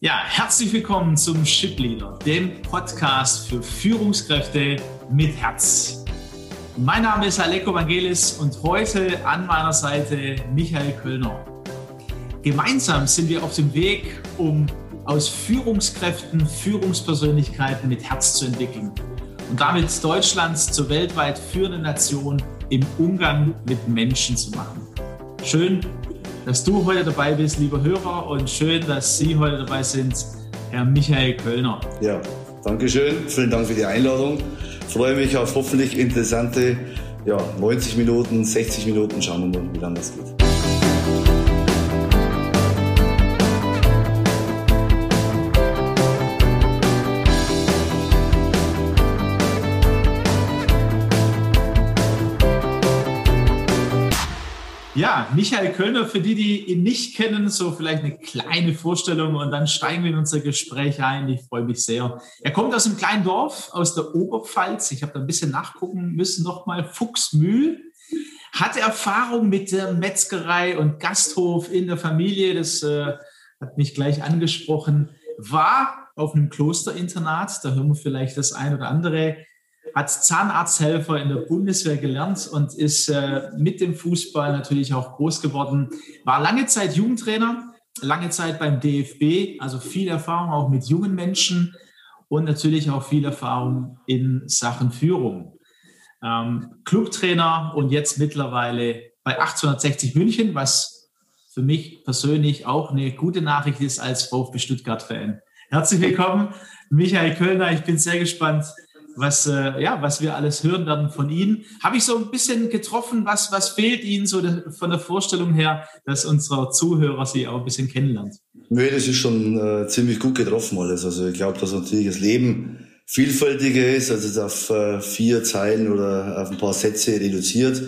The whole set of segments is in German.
Ja, herzlich willkommen zum Ship Leader, dem Podcast für Führungskräfte mit Herz. Mein Name ist Aleko Vangelis und heute an meiner Seite Michael Kölner. Gemeinsam sind wir auf dem Weg, um aus Führungskräften Führungspersönlichkeiten mit Herz zu entwickeln und damit Deutschlands zur weltweit führenden Nation im Umgang mit Menschen zu machen. Schön, dass du heute dabei bist, lieber Hörer, und schön, dass Sie heute dabei sind, Herr Michael Kölner. Ja, danke schön. Vielen Dank für die Einladung. Ich freue mich auf hoffentlich interessante ja, 90 Minuten, 60 Minuten. Schauen wir mal, wie lange das geht. Ja, Michael Kölner, für die, die ihn nicht kennen, so vielleicht eine kleine Vorstellung und dann steigen wir in unser Gespräch ein. Ich freue mich sehr. Er kommt aus einem kleinen Dorf aus der Oberpfalz. Ich habe da ein bisschen nachgucken müssen, nochmal Fuchsmühl. Hat Erfahrung mit der Metzgerei und Gasthof in der Familie. Das äh, hat mich gleich angesprochen. War auf einem Klosterinternat. Da hören wir vielleicht das ein oder andere hat Zahnarzthelfer in der Bundeswehr gelernt und ist äh, mit dem Fußball natürlich auch groß geworden. War lange Zeit Jugendtrainer, lange Zeit beim DFB, also viel Erfahrung auch mit jungen Menschen und natürlich auch viel Erfahrung in Sachen Führung. Ähm, Clubtrainer und jetzt mittlerweile bei 1860 München, was für mich persönlich auch eine gute Nachricht ist als VfB Stuttgart-Fan. Herzlich willkommen, Michael Kölner. Ich bin sehr gespannt, was, äh, ja, was wir alles hören werden von Ihnen. Habe ich so ein bisschen getroffen, was, was fehlt Ihnen so von der Vorstellung her, dass unsere Zuhörer Sie auch ein bisschen kennenlernt? Nö, das ist schon äh, ziemlich gut getroffen alles. Also ich glaube, dass natürlich das Leben vielfältiger ist, als es auf äh, vier Zeilen oder auf ein paar Sätze reduziert.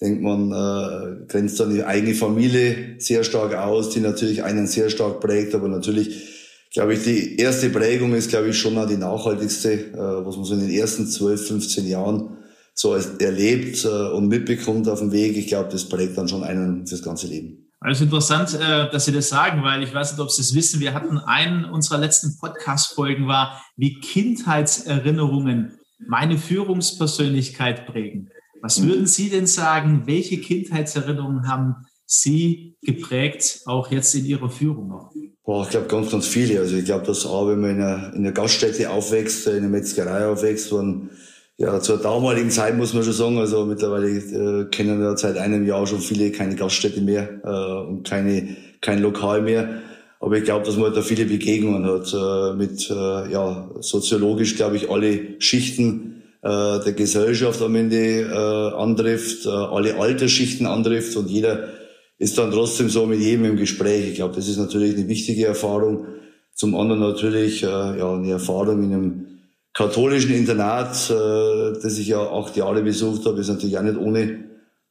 Denkt man, äh, grenzt dann die eigene Familie sehr stark aus, die natürlich einen sehr stark prägt, aber natürlich glaube ich, die erste Prägung ist, glaube ich, schon auch die nachhaltigste, äh, was man so in den ersten 12, 15 Jahren so erlebt äh, und mitbekommt auf dem Weg. Ich glaube, das prägt dann schon einen fürs ganze Leben. Also interessant, äh, dass Sie das sagen, weil ich weiß nicht, ob Sie es wissen. Wir hatten einen unserer letzten Podcast-Folgen war, wie Kindheitserinnerungen meine Führungspersönlichkeit prägen. Was würden Sie denn sagen? Welche Kindheitserinnerungen haben Sie geprägt, auch jetzt in Ihrer Führung noch? Boah, ich glaube ganz, ganz viele. Also ich glaube, dass auch wenn man in einer, in einer Gaststätte aufwächst, in einer Metzgerei aufwächst, und ja, zur damaligen Zeit muss man schon sagen, also mittlerweile äh, kennen ja seit einem Jahr schon viele keine Gaststätte mehr äh, und keine, kein Lokal mehr. Aber ich glaube, dass man da viele Begegnungen hat äh, mit, äh, ja, soziologisch, glaube ich, alle Schichten äh, der Gesellschaft am Ende äh, antrifft, äh, alle Altersschichten antrifft und jeder ist dann trotzdem so mit jedem im Gespräch. Ich glaube, das ist natürlich eine wichtige Erfahrung. Zum anderen natürlich äh, ja eine Erfahrung in einem katholischen Internat, äh, das ich ja acht Jahre besucht habe, ist natürlich auch nicht ohne.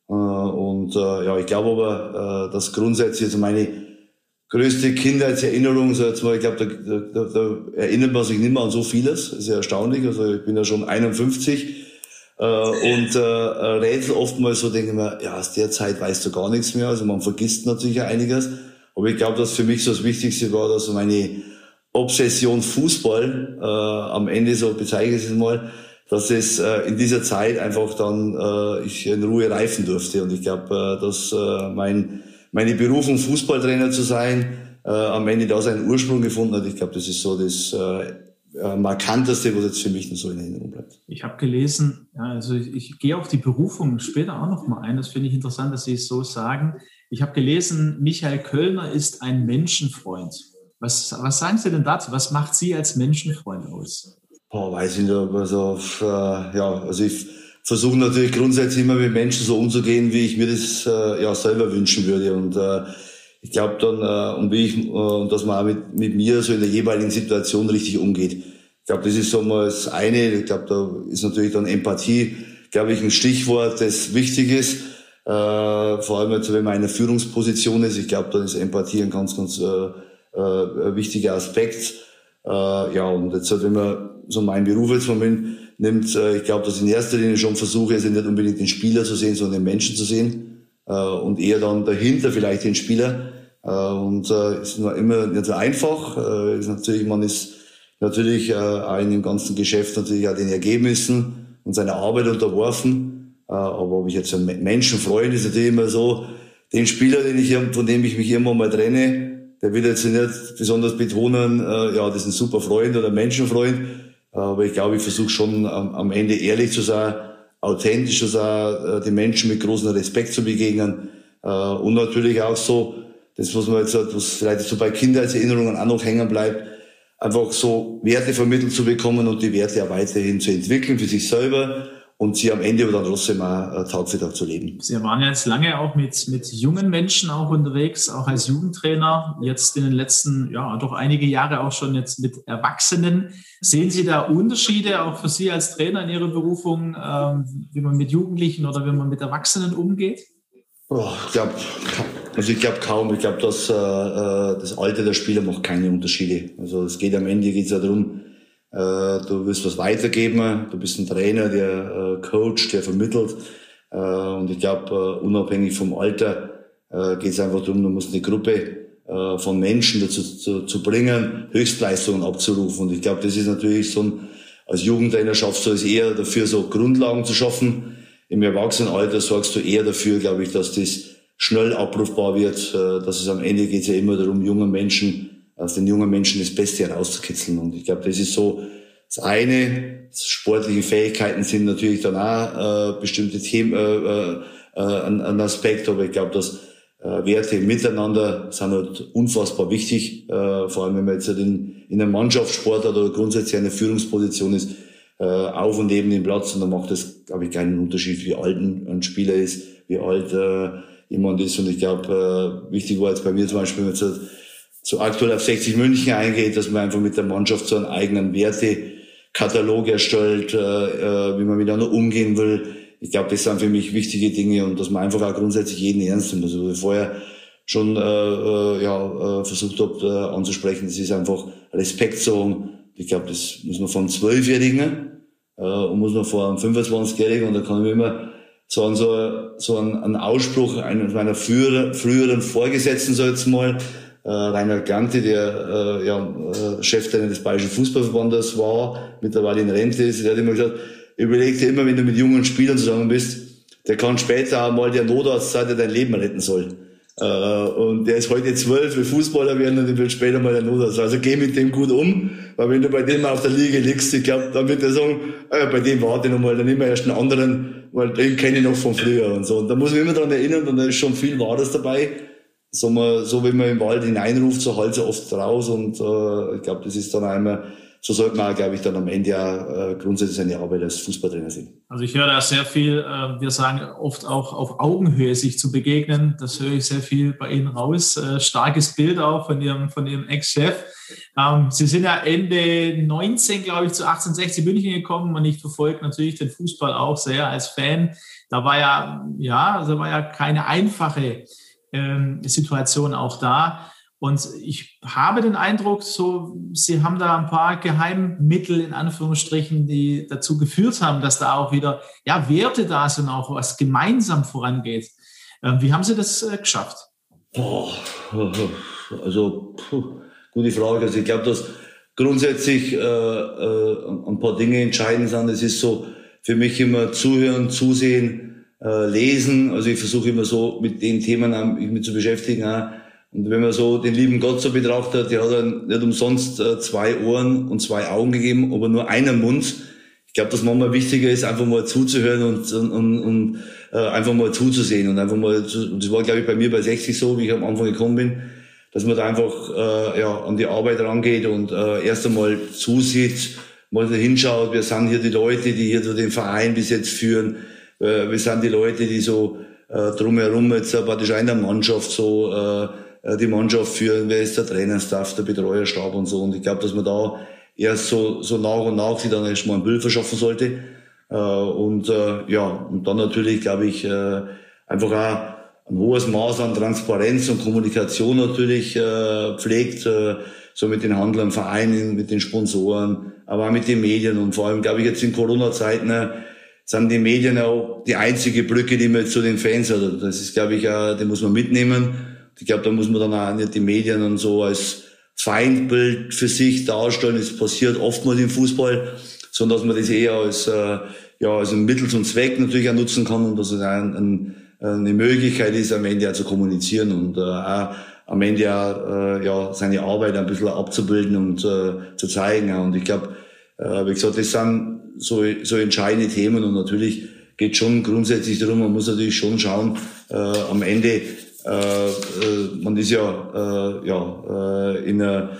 Äh, und äh, ja, ich glaube aber, äh, dass grundsätzlich also meine größte Kindheitserinnerung, so jetzt mal, ich glaube, da, da, da erinnert man sich nicht mehr an so vieles. Das ist ja erstaunlich. Also ich bin ja schon 51 äh, und äh, Rätsel oftmals so denke ich mir, ja, aus der Zeit weißt du gar nichts mehr. Also man vergisst natürlich einiges. Aber ich glaube, dass für mich so das Wichtigste war, dass meine Obsession Fußball äh, am Ende so bezeichne ich es mal, dass es äh, in dieser Zeit einfach dann äh, ich in Ruhe reifen durfte. Und ich glaube, äh, dass äh, mein, meine Berufung, Fußballtrainer zu sein, äh, am Ende da seinen Ursprung gefunden hat. Ich glaube, das ist so das äh, äh, markanteste, was jetzt für mich so in Erinnerung bleibt. Ich habe gelesen, ja, also ich, ich, gehe auf die Berufung später auch noch mal ein. Das finde ich interessant, dass Sie es so sagen. Ich habe gelesen, Michael Kölner ist ein Menschenfreund. Was, was sagen Sie denn dazu? Was macht Sie als Menschenfreund aus? Boah, weiß ich nicht. Also, äh, ja, also ich versuche natürlich grundsätzlich immer mit Menschen so umzugehen, wie ich mir das äh, ja selber wünschen würde. Und äh, ich glaube dann, äh, und wie ich, äh, dass man auch mit, mit mir so in der jeweiligen Situation richtig umgeht. Ich glaube, das ist so mal das eine. Ich glaube, da ist natürlich dann Empathie, glaube ich, ein Stichwort, das wichtig ist. Äh, vor allem jetzt, wenn man in einer Führungsposition ist. Ich glaube, da ist Empathie ein ganz, ganz äh, äh, wichtiger Aspekt. Äh, ja, und jetzt, halt, wenn man so meinen Beruf jetzt mal nimmt, äh, ich glaube, dass ich in erster Linie schon versuche, also nicht unbedingt den Spieler zu sehen, sondern den Menschen zu sehen äh, und eher dann dahinter vielleicht den Spieler. Äh, und äh, ist immer nicht so einfach. Äh, ist natürlich, man ist natürlich äh, auch in dem ganzen Geschäft natürlich auch den Ergebnissen und seiner Arbeit unterworfen. Äh, aber ob ich jetzt ein Menschenfreund ist natürlich immer so, den Spieler, den ich, von dem ich mich immer mal trenne, der will jetzt nicht besonders betonen, äh, ja, das ist ein super Freund oder Menschenfreund. Aber ich glaube, ich versuche schon am, am, Ende ehrlich zu sein, authentisch zu sein, äh, den Menschen mit großem Respekt zu begegnen. Und natürlich auch so, das, was man jetzt, was vielleicht so bei Kindheitserinnerungen auch noch hängen bleibt, einfach so Werte vermittelt zu bekommen und die Werte auch weiterhin zu entwickeln für sich selber und sie am Ende dann trotzdem auch äh, Tag zu leben. Sie waren jetzt lange auch mit, mit jungen Menschen auch unterwegs, auch als Jugendtrainer, jetzt in den letzten, ja, doch einige Jahre auch schon jetzt mit Erwachsenen. Sehen Sie da Unterschiede auch für Sie als Trainer in Ihrer Berufung, ähm, wie man mit Jugendlichen oder wie man mit Erwachsenen umgeht? Oh, ich glaube, also ich glaube kaum. Ich glaube, dass äh, äh, das Alter der Spieler macht keine Unterschiede. Also es geht am Ende geht's ja darum, äh, du willst was weitergeben, du bist ein Trainer, der äh, coacht, der vermittelt. Äh, und ich glaube, äh, unabhängig vom Alter äh, geht es einfach darum, du musst eine Gruppe äh, von Menschen dazu zu, zu bringen, Höchstleistungen abzurufen. Und ich glaube, das ist natürlich so ein, als Jugendtrainer schaffst du es eher dafür, so Grundlagen zu schaffen im Erwachsenenalter sorgst du eher dafür, glaube ich, dass das schnell abrufbar wird, äh, dass es am Ende geht ja immer darum, jungen Menschen, aus den jungen Menschen das Beste herauszukitzeln. Und ich glaube, das ist so das eine. Sportliche Fähigkeiten sind natürlich dann auch äh, bestimmte Themen, äh, äh, äh ein, ein Aspekt, aber ich glaube, dass äh, Werte miteinander sind halt unfassbar wichtig, äh, vor allem wenn man jetzt halt in, in einem Mannschaftssport oder grundsätzlich eine Führungsposition ist, äh, auf und neben dem Platz und da macht es, glaube ich, keinen Unterschied, wie alt ein, Spieler ist, wie alt äh, jemand ist. Und ich glaube, äh, wichtig war jetzt bei mir zum Beispiel, wenn man so, so aktuell auf 60 München eingeht, dass man einfach mit der Mannschaft so einen eigenen Wertekatalog erstellt, äh, äh, wie man miteinander umgehen will. Ich glaube, das sind für mich wichtige Dinge und dass man einfach auch grundsätzlich jeden ernst nimmt. Also vorher schon äh, äh, ja, äh, versucht habe äh, anzusprechen, das ist einfach Respekt sagen, ich glaube, das muss man von Zwölfjährigen äh, und muss man vor einem 25-Jährigen, und da kann ich mir immer sagen, so, so ein, ein Ausspruch eines meiner früheren, früheren Vorgesetzten, so jetzt mal, äh, Rainer Gante, der äh, ja, äh, Cheftrainer des Bayerischen Fußballverbandes war, mittlerweile in Rente ist, der hat immer gesagt, überleg dir immer, wenn du mit jungen Spielern zusammen bist, der kann später auch mal der Notarzt sein, der dein Leben retten soll. Äh, und der ist heute zwölf, will Fußballer werden und wird später mal der Notarzt. Also geh mit dem gut um, weil wenn du bei dem auf der Liege liegst, ich glaube, dann wird er sagen, äh, bei dem warte ich noch mal, dann nehmen wir erst einen anderen, weil den kenne ich noch von früher und so. Und da muss man immer dran erinnern und da ist schon viel Wahres dabei. So, man, so wie man im Wald hineinruft, so halt so oft raus und äh, ich glaube, das ist dann einmal so sollte man, glaube ich, dann am Ende ja äh, grundsätzlich seine Arbeit als Fußballtrainer sehen. Also ich höre da sehr viel, äh, wir sagen oft auch auf Augenhöhe sich zu begegnen. Das höre ich sehr viel bei Ihnen raus. Äh, starkes Bild auch von Ihrem, von Ihrem Ex-Chef. Ähm, Sie sind ja Ende 19, glaube ich, zu 1860 München gekommen und ich verfolge natürlich den Fußball auch sehr als Fan. Da war ja, ja, da war ja keine einfache ähm, Situation auch da. Und ich habe den Eindruck, so, Sie haben da ein paar Geheimmittel in Anführungsstrichen, die dazu geführt haben, dass da auch wieder ja, Werte da sind, auch was gemeinsam vorangeht. Ähm, wie haben Sie das äh, geschafft? Boah, also puh, gute Frage. Also ich glaube, dass grundsätzlich äh, äh, ein paar Dinge entscheidend sind. Es ist so für mich immer zuhören, zusehen, äh, lesen. Also ich versuche immer so mit den Themen mich zu beschäftigen. Auch und wenn man so den lieben Gott so betrachtet, der hat dann nicht umsonst äh, zwei Ohren und zwei Augen gegeben, aber nur einen Mund. Ich glaube, dass manchmal wichtiger ist, einfach mal zuzuhören und, und, und äh, einfach mal zuzusehen und einfach mal, zu, und das war glaube ich bei mir bei 60 so, wie ich am Anfang gekommen bin, dass man da einfach äh, ja, an die Arbeit rangeht und äh, erst einmal zusieht, mal hinschaut, wir sind hier die Leute, die hier so den Verein bis jetzt führen, äh, wir sind die Leute, die so äh, drumherum jetzt äh, praktisch in der Mannschaft so äh, die Mannschaft führen, wer ist der Trainerstaff, der Betreuerstab und so. Und ich glaube, dass man da erst so, so nach und nach sich dann erstmal ein Bild verschaffen sollte. Äh, und äh, ja, und dann natürlich, glaube ich, äh, einfach auch ein hohes Maß an Transparenz und Kommunikation natürlich äh, pflegt, äh, so mit den Handlern, Vereinen, mit den Sponsoren, aber auch mit den Medien. Und vor allem, glaube ich, jetzt in Corona-Zeiten äh, sind die Medien auch die einzige Brücke, die man zu den Fans hat. Das ist, glaube ich, auch, die muss man mitnehmen. Ich glaube, da muss man dann auch nicht die Medien und so als Feindbild für sich darstellen. Es passiert oftmals im Fußball, sondern dass man das eher als, äh, ja, als ein Mittel zum Zweck natürlich auch nutzen kann und dass es ein, ein, eine Möglichkeit ist, am Ende auch zu kommunizieren und äh, auch am Ende auch, äh, ja, seine Arbeit ein bisschen abzubilden und äh, zu zeigen. Und ich glaube, äh, wie gesagt, das sind so, so entscheidende Themen und natürlich geht schon grundsätzlich darum, man muss natürlich schon schauen, äh, am Ende äh, äh, man ist ja, äh, ja äh, in einer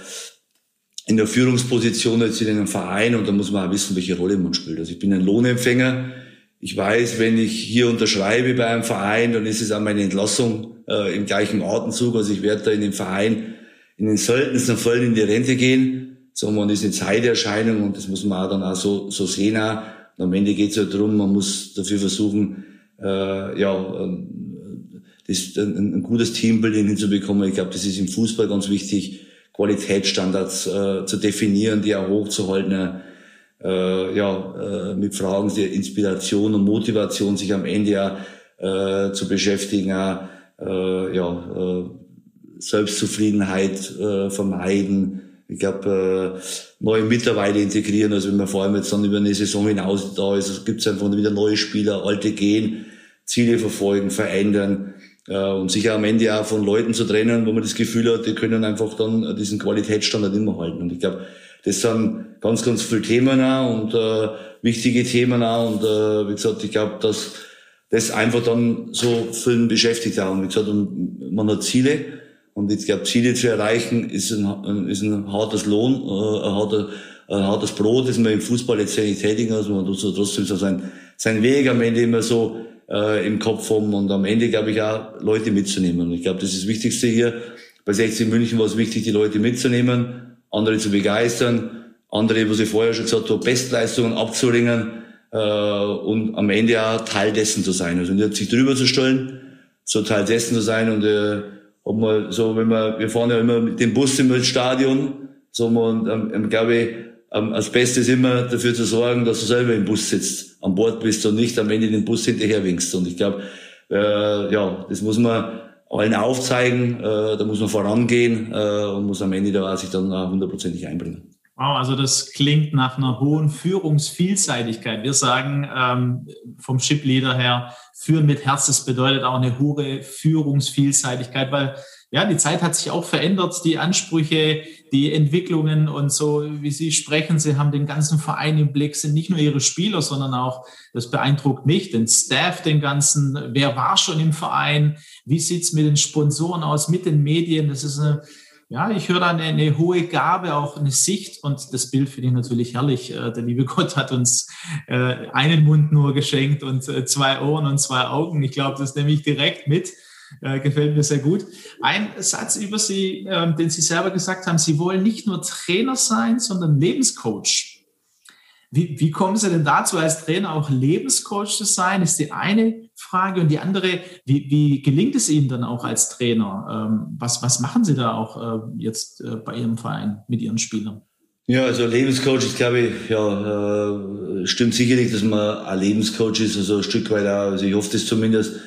in der Führungsposition jetzt in einem Verein und da muss man auch wissen, welche Rolle man spielt. Also ich bin ein Lohnempfänger. Ich weiß, wenn ich hier unterschreibe bei einem Verein, dann ist es auch meine Entlassung äh, im gleichen Atemzug. Also ich werde da in dem Verein in den seltensten Fällen in die Rente gehen, sondern ist eine Zeiterscheinung und das muss man auch dann auch so, so sehen. Auch. Und am Ende geht es ja darum, man muss dafür versuchen, äh, ja, ähm, das, ein, ein gutes Teambuilding hinzubekommen. Ich glaube, das ist im Fußball ganz wichtig, Qualitätsstandards äh, zu definieren, die auch hochzuhalten. Äh, ja, äh, mit Fragen der Inspiration und Motivation sich am Ende ja äh, zu beschäftigen, äh, ja, äh, Selbstzufriedenheit äh, vermeiden. Ich glaube, äh, neue Mitarbeiter integrieren. Also wenn man vor allem jetzt dann über eine Saison hinaus da ist, gibt es einfach wieder neue Spieler, alte gehen, Ziele verfolgen, verändern. Äh, und sicher am Ende auch von Leuten zu trennen, wo man das Gefühl hat, die können einfach dann diesen Qualitätsstandard immer halten. Und ich glaube, das sind ganz, ganz viele Themen auch und äh, wichtige Themen auch. Und äh, wie gesagt, ich glaube, dass das einfach dann so vielen beschäftigt auch. Und wie gesagt, man hat Ziele. Und ich glaube, Ziele zu erreichen ist ein, ist ein hartes Lohn, äh, ein, harter, ein hartes Brot, das man im Fußball jetzt nicht tätigen muss. Man tut so trotzdem so sein, sein Weg am Ende immer so äh, im Kopf haben und am Ende, glaube ich, auch Leute mitzunehmen. Und ich glaube, das ist das Wichtigste hier. Bei 16 München war es wichtig, die Leute mitzunehmen, andere zu begeistern, andere, was ich vorher schon gesagt habe, Bestleistungen abzuringen äh, und am Ende auch Teil dessen zu sein. Also nicht sich drüber zu stellen, so Teil dessen zu sein und äh, ob man so, wenn man, wir fahren ja immer mit dem Bus im Stadion, so man, ähm, glaube ich, ähm, als Bestes immer dafür zu sorgen, dass du selber im Bus sitzt, an Bord bist und nicht am Ende den Bus hinterher winkst. Und ich glaube, äh, ja, das muss man allen aufzeigen, äh, da muss man vorangehen äh, und muss am Ende da sich dann hundertprozentig einbringen. Wow, also das klingt nach einer hohen Führungsvielseitigkeit. Wir sagen ähm, vom Chipleader her, führen mit Herz, das bedeutet auch eine hohe Führungsvielseitigkeit, weil ja, die Zeit hat sich auch verändert, die Ansprüche, die Entwicklungen und so, wie Sie sprechen, Sie haben den ganzen Verein im Blick, sind nicht nur Ihre Spieler, sondern auch, das beeindruckt mich, den Staff, den ganzen, wer war schon im Verein, wie sieht's mit den Sponsoren aus, mit den Medien, das ist eine, ja, ich höre da eine, eine, hohe Gabe, auch eine Sicht und das Bild finde ich natürlich herrlich. Äh, der liebe Gott hat uns äh, einen Mund nur geschenkt und äh, zwei Ohren und zwei Augen. Ich glaube, das nehme ich direkt mit. Äh, gefällt mir sehr gut. Ein Satz über Sie, äh, den Sie selber gesagt haben, Sie wollen nicht nur Trainer sein, sondern Lebenscoach. Wie, wie kommen Sie denn dazu, als Trainer auch Lebenscoach zu sein? Ist die eine Frage. Und die andere, wie, wie gelingt es Ihnen dann auch als Trainer? Ähm, was, was machen Sie da auch äh, jetzt äh, bei Ihrem Verein mit Ihren Spielern? Ja, also Lebenscoach, ich glaube, ja, stimmt sicherlich, dass man ein Lebenscoach ist, also ein Stück weit auch, also ich hoffe das zumindest,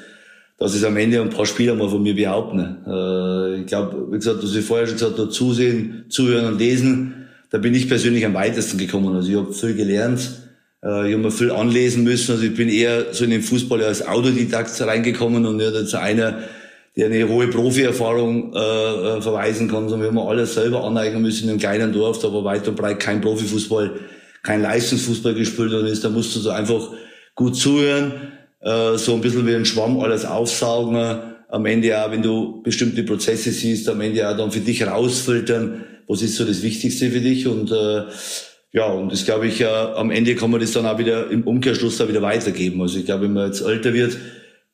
dass es am Ende ein paar Spieler mal von mir behaupten. Äh, ich glaube, wie gesagt, was ich vorher schon gesagt habe, zusehen, zuhören und lesen, da bin ich persönlich am weitesten gekommen. Also ich habe viel gelernt, äh, ich habe mir viel anlesen müssen. Also ich bin eher so in den Fußball als Autodidakt reingekommen und nicht als einer, der eine hohe Profi-Erfahrung äh, äh verweisen kann, sondern wir haben alles selber aneignen müssen in einem kleinen Dorf, da war weit und breit kein Profifußball, kein Leistungsfußball gespielt worden ist. Da musst du so einfach gut zuhören äh, so ein bisschen wie ein Schwamm alles aufsaugen. Am Ende auch, wenn du bestimmte Prozesse siehst, am Ende auch dann für dich rausfiltern, was ist so das Wichtigste für dich und äh, ja, und das glaube ich, äh, am Ende kann man das dann auch wieder im Umkehrschluss da wieder weitergeben. Also ich glaube, wenn man jetzt älter wird,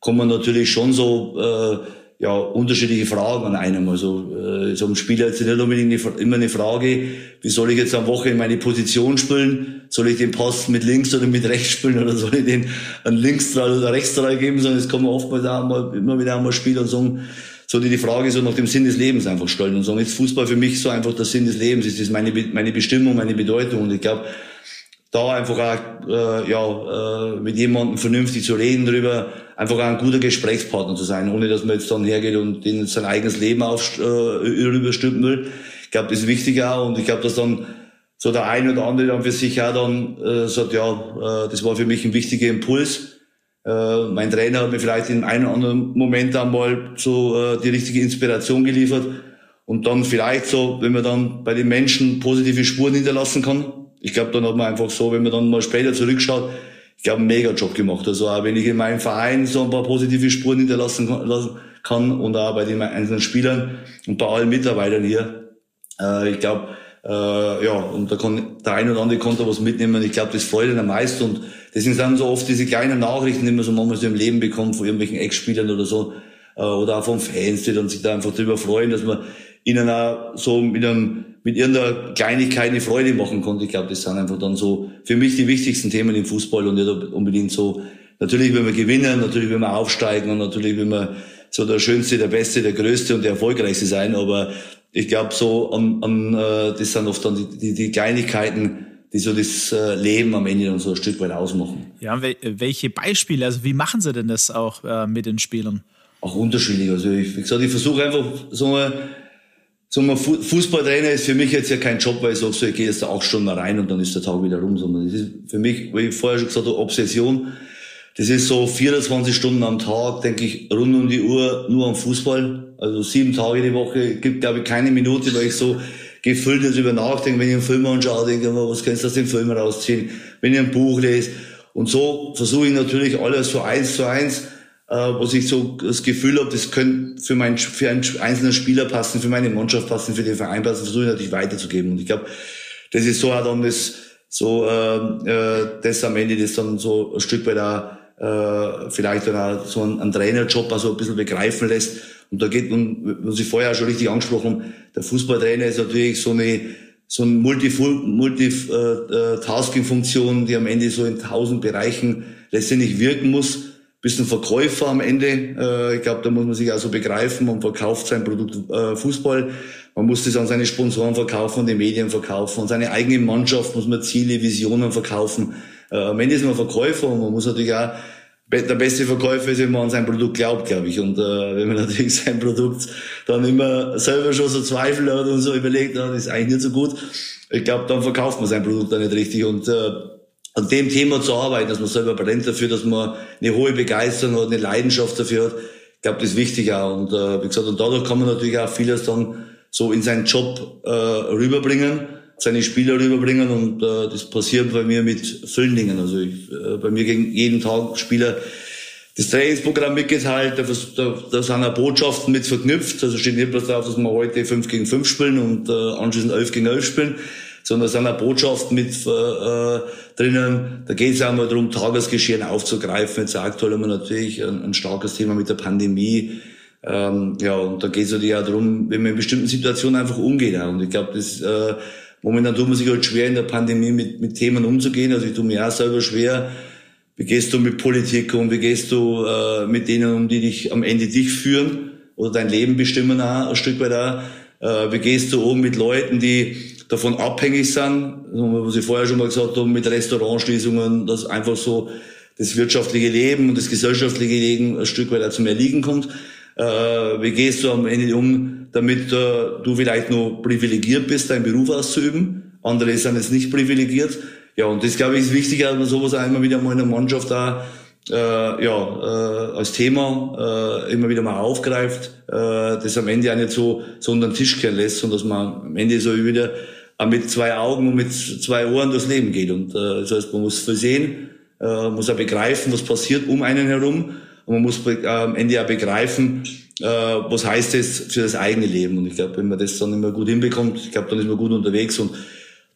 kann man natürlich schon so äh, ja, unterschiedliche Fragen an einem. Also äh, so ein Spieler ist nicht unbedingt eine, immer eine Frage, wie soll ich jetzt am Woche in meine Position spielen? Soll ich den Pass mit links oder mit rechts spielen oder soll ich den an Linksstrahl oder Rechtsstrahl geben? Sondern es man oftmals auch mal, immer wieder einmal spielen und sagen, so die, die Frage so nach dem Sinn des Lebens einfach stellen und sagen, jetzt Fußball für mich so einfach der Sinn des Lebens, ist das meine, meine Bestimmung, meine Bedeutung und ich glaube, da einfach auch äh, ja, äh, mit jemandem vernünftig zu reden drüber, einfach ein guter Gesprächspartner zu sein, ohne dass man jetzt dann hergeht und den sein eigenes Leben auf, äh, überstülpen will. Ich glaube, das ist wichtig auch und ich glaube, dass dann so der eine oder andere dann für sich auch dann äh, sagt, ja, äh, das war für mich ein wichtiger Impuls. Äh, mein Trainer hat mir vielleicht in einem oder anderen Moment einmal so äh, die richtige Inspiration geliefert und dann vielleicht so, wenn man dann bei den Menschen positive Spuren hinterlassen kann. Ich glaube, dann hat man einfach so, wenn man dann mal später zurückschaut, ich glaube, einen mega Job gemacht. Also auch wenn ich in meinem Verein so ein paar positive Spuren hinterlassen kann und auch bei den einzelnen Spielern und bei allen Mitarbeitern hier. Äh, ich glaube, äh, ja, und da kann der eine oder andere konnte was mitnehmen. Ich glaube, das freut ihn am meisten. Und deswegen sind so oft diese kleinen Nachrichten, die man so manchmal so im Leben bekommt, von irgendwelchen Ex-Spielern oder so, äh, oder auch von Fans, die dann sich da einfach drüber freuen, dass man ihnen auch so mit einem, mit irgendeiner Kleinigkeit eine Freude machen konnte. Ich glaube, das sind einfach dann so für mich die wichtigsten Themen im Fußball und nicht unbedingt so, natürlich wenn wir gewinnen, natürlich wenn wir aufsteigen und natürlich wenn wir so der Schönste, der Beste, der Größte und der Erfolgreichste sein, aber ich glaube, so an, an äh, das sind oft dann die, die, die Kleinigkeiten, die so das äh, Leben am Ende dann so ein Stück weit ausmachen. Ja, welche Beispiele, also wie machen Sie denn das auch äh, mit den Spielern? Auch unterschiedlich. Also ich, wie gesagt, ich versuche einfach so mal so ein Fußballtrainer ist für mich jetzt ja kein Job, weil ich sage, so, ich gehe jetzt da acht Stunden rein und dann ist der Tag wieder rum, sondern das ist für mich, wie ich vorher schon gesagt habe, Obsession. Das ist so 24 Stunden am Tag, denke ich, rund um die Uhr nur am Fußball. Also sieben Tage die Woche gibt, glaube ich, keine Minute, weil ich so gefüllt darüber nachdenke. Wenn ich einen Film anschaue, denke ich mir, was kannst du aus dem Film rausziehen? Wenn ich ein Buch lese. Und so versuche ich natürlich alles so eins zu eins, was ich so das Gefühl habe, das könnte für, mein, für einen einzelnen Spieler passen, für meine Mannschaft passen, für den Verein passen, versuche ich natürlich weiterzugeben. Und ich glaube, das ist so auch dann das, so, äh, äh, das am Ende das dann so ein Stück weit auch äh, vielleicht dann auch so einen, einen Trainerjob also ein bisschen begreifen lässt. Und da geht, und was ich vorher schon richtig angesprochen der Fußballtrainer ist natürlich so eine so eine Multitasking-Funktion, die am Ende so in tausend Bereichen letztendlich wirken muss. Bisschen Verkäufer am Ende. Äh, ich glaube, da muss man sich also begreifen. Man verkauft sein Produkt äh, Fußball. Man muss das an seine Sponsoren verkaufen, an die Medien verkaufen, an seine eigene Mannschaft muss man Ziele, Visionen verkaufen. Äh, am Ende ist man Verkäufer und man muss natürlich auch, der beste Verkäufer ist, wenn man an sein Produkt glaubt, glaube ich. Und äh, wenn man natürlich sein Produkt dann immer selber schon so Zweifel hat und so überlegt, ah, das ist eigentlich nicht so gut, ich glaube, dann verkauft man sein Produkt dann nicht richtig. Und äh, an dem Thema zu arbeiten, dass man selber brennt dafür, dass man eine hohe Begeisterung hat, eine Leidenschaft dafür hat, ich glaube, das ist wichtig auch. Und äh, wie gesagt, und dadurch kann man natürlich auch vieles dann so in seinen Job äh, rüberbringen seine Spieler rüberbringen und äh, das passiert bei mir mit vielen Dingen. Also ich, äh, bei mir gegen jeden Tag Spieler das Trainingsprogramm mitgeteilt, da, da, da sind auch Botschaften mit verknüpft. Also steht nicht bloß drauf, dass wir heute 5 gegen 5 spielen und äh, anschließend 11 gegen 11 spielen, sondern sind auch Botschaften mit äh, drinnen. Da geht es auch mal darum, Tagesgeschehen aufzugreifen. Jetzt aktuell haben wir natürlich ein, ein starkes Thema mit der Pandemie. Ähm, ja, und da geht es natürlich auch darum, wenn man in bestimmten Situationen einfach umgeht. Und ich glaube, das äh, Momentan tut man sich halt schwer in der Pandemie mit, mit Themen umzugehen. Also ich tue mir auch selber schwer. Wie gehst du mit Politik um? Wie gehst du äh, mit denen um, die dich am Ende dich führen oder dein Leben bestimmen auch, ein Stück weit auch? Äh, wie gehst du um mit Leuten, die davon abhängig sind? Was ich vorher schon mal gesagt habe, mit Restaurantschließungen, dass einfach so das wirtschaftliche Leben und das gesellschaftliche Leben ein Stück weit zum Erliegen kommt. Äh, wie gehst du am Ende um damit äh, du vielleicht nur privilegiert bist, deinen Beruf auszuüben. Andere sind jetzt nicht privilegiert. Ja, und das glaube ich ist wichtig, dass man sowas auch immer wieder mal in der Mannschaft da äh, ja, äh, als Thema äh, immer wieder mal aufgreift, äh, das am Ende auch nicht so, so unter den Tisch kehren lässt, sondern dass man am Ende so wieder mit zwei Augen und mit zwei Ohren durchs Leben geht. Und äh, das heißt, man muss versehen, äh, muss auch begreifen, was passiert um einen herum. Und man muss äh, am Ende auch begreifen, äh, was heißt das für das eigene Leben. Und ich glaube, wenn man das dann immer gut hinbekommt, ich glaube, dann ist man gut unterwegs. Und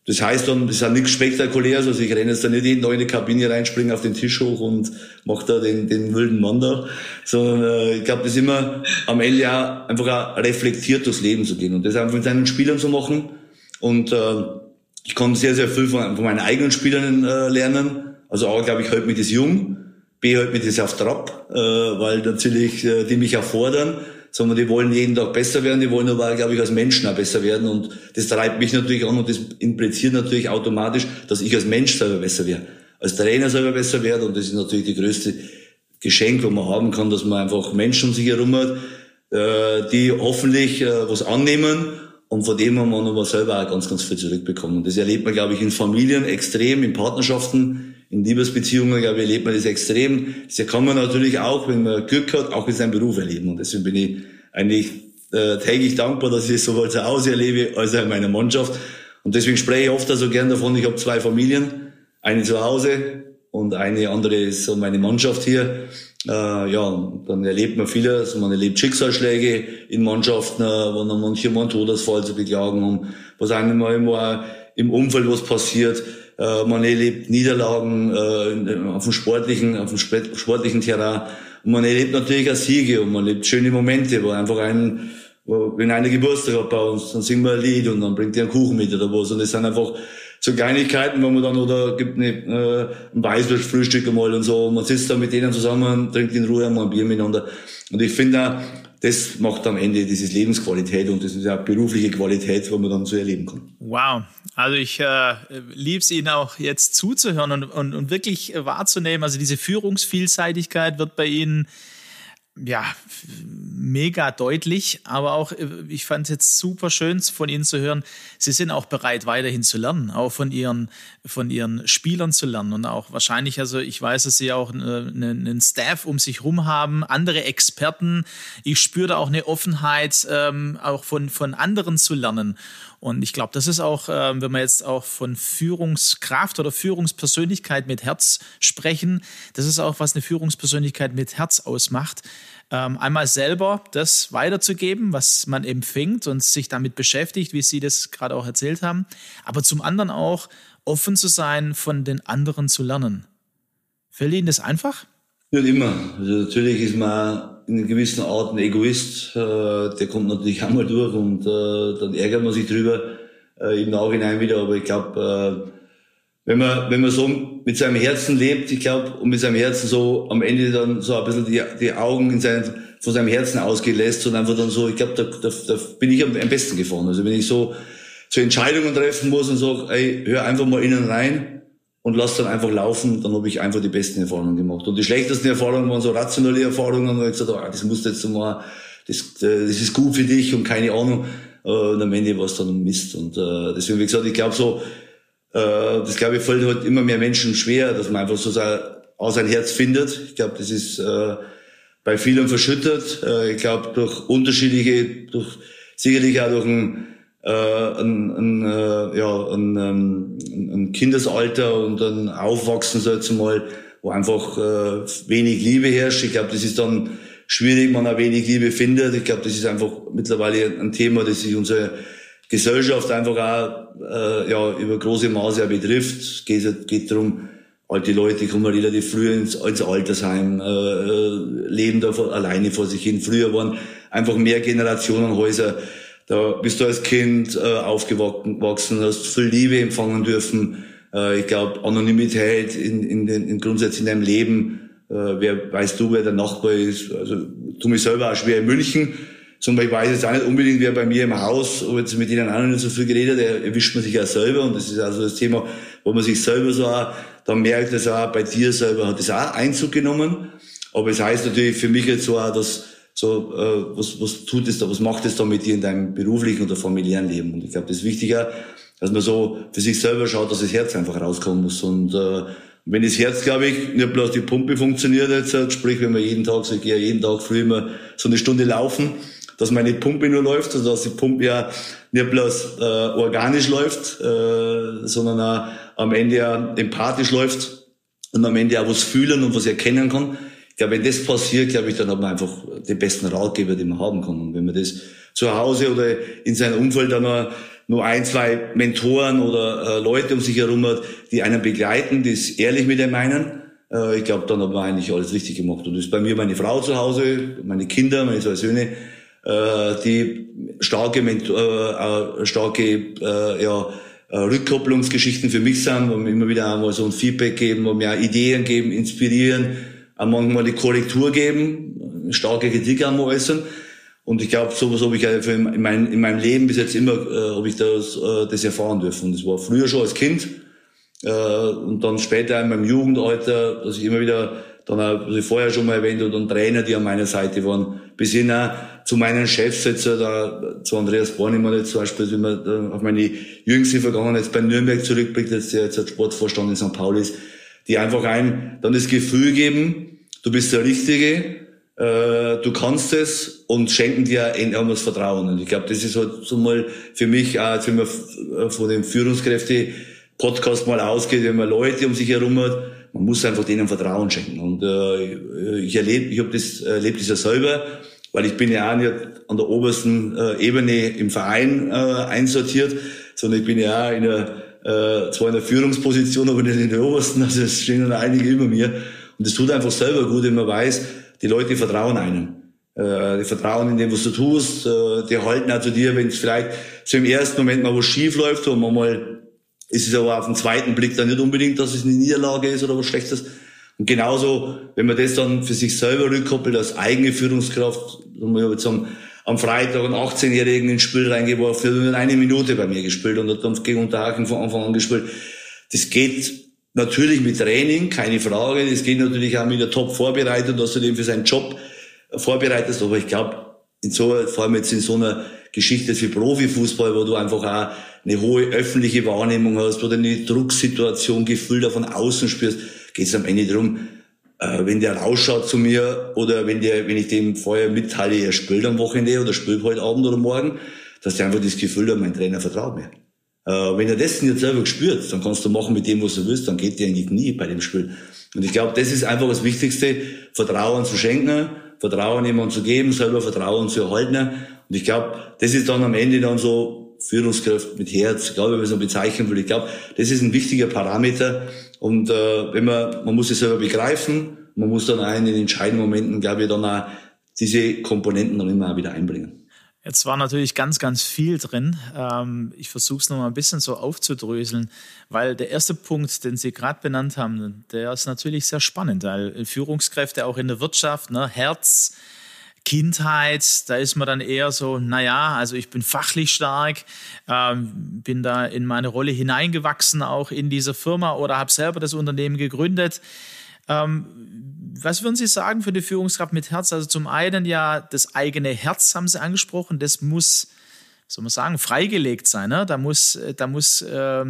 das heißt dann, das ist auch nichts Spektakuläres. Also ich renne jetzt da nicht jeden Tag in die Kabine rein, springe auf den Tisch hoch und mache da den, den wilden Mann da. Sondern äh, ich glaube, das ist immer am Ende auch einfach reflektiert durchs Leben zu gehen. Und das einfach mit seinen Spielern zu machen. Und äh, ich kann sehr, sehr viel von, von meinen eigenen Spielern äh, lernen. Also auch, glaube ich, halt mit das jung. B halt mit das auf Trab, äh, weil natürlich äh, die mich erfordern. sondern die wollen jeden Tag besser werden, die wollen aber, glaube ich, als Menschen auch besser werden. Und das treibt mich natürlich an und das impliziert natürlich automatisch, dass ich als Mensch selber besser werde, als Trainer selber besser werde. Und das ist natürlich die größte Geschenk, wo man haben kann, dass man einfach Menschen um sich herum hat, äh, die hoffentlich äh, was annehmen und von dem haben wir aber selber auch ganz, ganz viel zurückbekommen. Und das erlebt man, glaube ich, in Familien extrem, in Partnerschaften, in Liebesbeziehungen, glaube ich, erlebt man das extrem. Das kann man natürlich auch, wenn man Glück hat, auch in seinem Beruf erleben. Und deswegen bin ich eigentlich äh, täglich dankbar, dass ich es sowohl zu Hause erlebe, als auch in meiner Mannschaft. Und deswegen spreche ich oft also gern davon, ich habe zwei Familien, eine zu Hause und eine andere ist so meine Mannschaft hier. Äh, ja, dann erlebt man vieles, man erlebt Schicksalsschläge in Mannschaften, äh, wo dann manche mal einen Todesfall zu beklagen haben, was einem mal immer im Umfeld was passiert. Äh, man erlebt Niederlagen äh, auf dem sportlichen, auf dem sportlichen Terrain. Und man erlebt natürlich auch Siege und man erlebt schöne Momente, wo einfach ein, wenn einer Geburtstag hat bei uns, dann singen wir ein Lied und dann bringt er einen Kuchen mit oder was. Und das sind einfach so Kleinigkeiten, wo man dann, oder gibt eine, äh, ein Weißwurstfrühstück einmal und so, man sitzt da mit denen zusammen, trinkt in Ruhe einmal ein Bier miteinander. Und ich finde das macht am Ende dieses Lebensqualität und das ist ja berufliche Qualität, wo man dann so erleben kann. Wow, also ich äh, liebe es Ihnen auch jetzt zuzuhören und, und, und wirklich wahrzunehmen. Also diese Führungsvielseitigkeit wird bei Ihnen ja, mega deutlich, aber auch, äh, ich fand es jetzt super schön von Ihnen zu hören, Sie sind auch bereit, weiterhin zu lernen, auch von Ihren, von Ihren Spielern zu lernen und auch wahrscheinlich, also ich weiß, dass Sie auch einen, einen Staff um sich rum haben, andere Experten. Ich spüre da auch eine Offenheit, ähm, auch von, von anderen zu lernen. Und ich glaube, das ist auch, äh, wenn wir jetzt auch von Führungskraft oder Führungspersönlichkeit mit Herz sprechen, das ist auch, was eine Führungspersönlichkeit mit Herz ausmacht. Ähm, einmal selber das weiterzugeben, was man empfängt und sich damit beschäftigt, wie Sie das gerade auch erzählt haben, aber zum anderen auch offen zu sein, von den anderen zu lernen. Fällt Ihnen das einfach? Nicht immer. Also natürlich ist man in gewissen Art ein Egoist. Äh, der kommt natürlich einmal durch und äh, dann ärgert man sich drüber äh, im Nachhinein wieder. Aber ich glaube, äh, wenn man, wenn man so mit seinem Herzen lebt, ich glaube, und mit seinem Herzen so am Ende dann so ein bisschen die, die Augen in sein, von seinem Herzen ausgehen lässt und einfach dann so, ich glaube, da, da, da bin ich am, besten gefahren. Also wenn ich so, so Entscheidungen treffen muss und sage, ey, hör einfach mal innen rein, und lass dann einfach laufen, dann habe ich einfach die besten Erfahrungen gemacht. Und die schlechtesten Erfahrungen waren so rationale Erfahrungen, wo ich gesagt habe, ah, das musst du jetzt mal, das, das ist gut für dich und keine Ahnung. Äh, und am Ende war es dann Mist. Und äh, deswegen, wie gesagt, ich glaube so, das glaube ich fällt halt immer mehr Menschen schwer, dass man einfach so aus sein Herz findet. Ich glaube, das ist bei vielen verschüttet. Ich glaube, durch unterschiedliche, durch sicherlich auch durch ein äh, ein, ein, äh, ja, ein, ähm, ein Kindesalter und ein Aufwachsen, so jetzt mal, wo einfach äh, wenig Liebe herrscht. Ich glaube, das ist dann schwierig, man auch wenig Liebe findet. Ich glaube, das ist einfach mittlerweile ein Thema, das sich unsere Gesellschaft einfach auch äh, ja, über große Maße auch betrifft. Es geht, darum, alte Leute kommen relativ früh ins, ins Altersheim, äh, äh leben da alleine vor sich hin. Früher waren einfach mehr Generationenhäuser da bist du als Kind äh, aufgewachsen, hast viel Liebe empfangen dürfen. Äh, ich glaube, Anonymität in, in, den, in grundsätzlich in deinem Leben. Äh, wer weißt du, wer der Nachbar ist? Also tu mich selber auch schwer in München. Zum Beispiel weiß jetzt auch nicht unbedingt, wer bei mir im Haus, ob jetzt mit ihnen auch nicht so viel geredet, der erwischt man sich auch selber. Und das ist also das Thema, wo man sich selber so auch, dann merkt, dass auch bei dir selber hat das auch Einzug genommen. Aber es heißt natürlich für mich jetzt so auch, dass so, äh, was, was tut es da, was macht es da mit dir in deinem beruflichen oder familiären Leben? Und ich glaube, das ist wichtiger, dass man so für sich selber schaut, dass das Herz einfach rauskommen muss. Und äh, wenn das Herz, glaube ich, nicht bloß die Pumpe funktioniert jetzt, äh, sprich, wenn man jeden Tag, so ich gehe jeden Tag früh immer so eine Stunde laufen, dass meine Pumpe nur läuft, also dass die Pumpe ja nicht bloß äh, organisch läuft, äh, sondern auch am Ende ja empathisch läuft und am Ende auch was fühlen und was erkennen kann glaube, wenn das passiert, glaube ich, dann hat man einfach den besten Ratgeber, den man haben kann. Und wenn man das zu Hause oder in seinem Umfeld dann nur, nur ein, zwei Mentoren oder äh, Leute um sich herum hat, die einen begleiten, die es ehrlich mit einem meinen, äh, ich glaube, dann hat man eigentlich alles richtig gemacht. Und das ist bei mir meine Frau zu Hause, meine Kinder, meine zwei Söhne, die starke, äh, äh, starke äh, ja, äh, Rückkopplungsgeschichten für mich sind, wo mir immer wieder einmal so ein Feedback geben, wo mir Ideen geben, inspirieren, auch manchmal die Korrektur geben, starke Kritik auch mal äußern. Und ich glaube, sowas habe ich in, mein, in meinem Leben bis jetzt immer, äh, habe ich das, äh, das erfahren dürfen. Und das war früher schon als Kind äh, und dann später in meinem Jugendalter, dass ich immer wieder, dann auch, was ich vorher schon mal erwähnt habe, dann Trainer, die an meiner Seite waren, bis hin auch zu meinen Chefs jetzt, äh, da, zu Andreas Bornemann jetzt zum Beispiel, wenn man da auf meine jüngste Vergangenheit bei Nürnberg zurückblickt, jetzt der jetzt Sportvorstand in St. Pauli ist, die einfach ein, dann das Gefühl geben, du bist der Richtige, äh, du kannst es und schenken dir enormes Vertrauen. Und ich glaube, das ist halt so mal für mich auch, wenn man von den Führungskräfte-Podcast mal ausgeht, wenn man Leute um sich herum hat, man muss einfach denen Vertrauen schenken. Und äh, ich erlebe, ich habe das erlebt das ja selber, weil ich bin ja auch nicht an der obersten äh, Ebene im Verein äh, einsortiert, sondern ich bin ja auch in der äh, zwar in der Führungsposition, aber nicht in der obersten, also es stehen dann einige über mir. Und es tut einfach selber gut, wenn man weiß, die Leute vertrauen einem. Äh, die vertrauen in dem, was du tust. Äh, die halten auch zu dir, wenn es vielleicht so im ersten Moment mal was schief läuft und manchmal ist es aber auf den zweiten Blick dann nicht unbedingt, dass es eine Niederlage ist oder was Schlechtes. Und genauso, wenn man das dann für sich selber rückkoppelt als eigene Führungskraft, jetzt am, am Freitag einen 18-Jährigen ins Spiel reingeworfen, der hat nur eine Minute bei mir gespielt und hat dann gegen Unterhaken von Anfang an gespielt. Das geht Natürlich mit Training, keine Frage. Das geht natürlich auch mit der Top-Vorbereitung, dass du den für seinen Job vorbereitest. Aber ich glaube, in so, vor allem jetzt in so einer Geschichte für Profifußball, wo du einfach auch eine hohe öffentliche Wahrnehmung hast, wo du eine Drucksituation, Gefühl davon außen spürst, geht es am Ende darum, äh, wenn der rausschaut zu mir oder wenn der, wenn ich dem vorher mitteile, er spielt am Wochenende oder spielt heute Abend oder morgen, dass der einfach das Gefühl hat, mein Trainer vertraut mir. Äh, wenn er das nicht selber spürt, dann kannst du machen mit dem, was du willst, dann geht dir die Knie bei dem Spiel. Und ich glaube, das ist einfach das Wichtigste, Vertrauen zu schenken, Vertrauen jemandem zu geben, selber Vertrauen zu erhalten. Und ich glaube, das ist dann am Ende dann so Führungskraft mit Herz, egal wie man es noch bezeichnen will. Ich glaube, das ist ein wichtiger Parameter. Und äh, wenn man, man muss es selber begreifen, man muss dann auch in den entscheidenden Momenten, glaube ich, dann auch diese Komponenten dann immer wieder einbringen. Jetzt war natürlich ganz, ganz viel drin. Ähm, ich versuche es noch mal ein bisschen so aufzudröseln, weil der erste Punkt, den Sie gerade benannt haben, der ist natürlich sehr spannend, weil Führungskräfte auch in der Wirtschaft, ne, Herz, Kindheit, da ist man dann eher so, naja, also ich bin fachlich stark, ähm, bin da in meine Rolle hineingewachsen, auch in dieser Firma oder habe selber das Unternehmen gegründet. Ähm, was würden Sie sagen für die Führungskraft mit Herz? Also zum einen ja das eigene Herz haben Sie angesprochen, das muss, soll man sagen, freigelegt sein. Ne? Da muss, da muss, äh,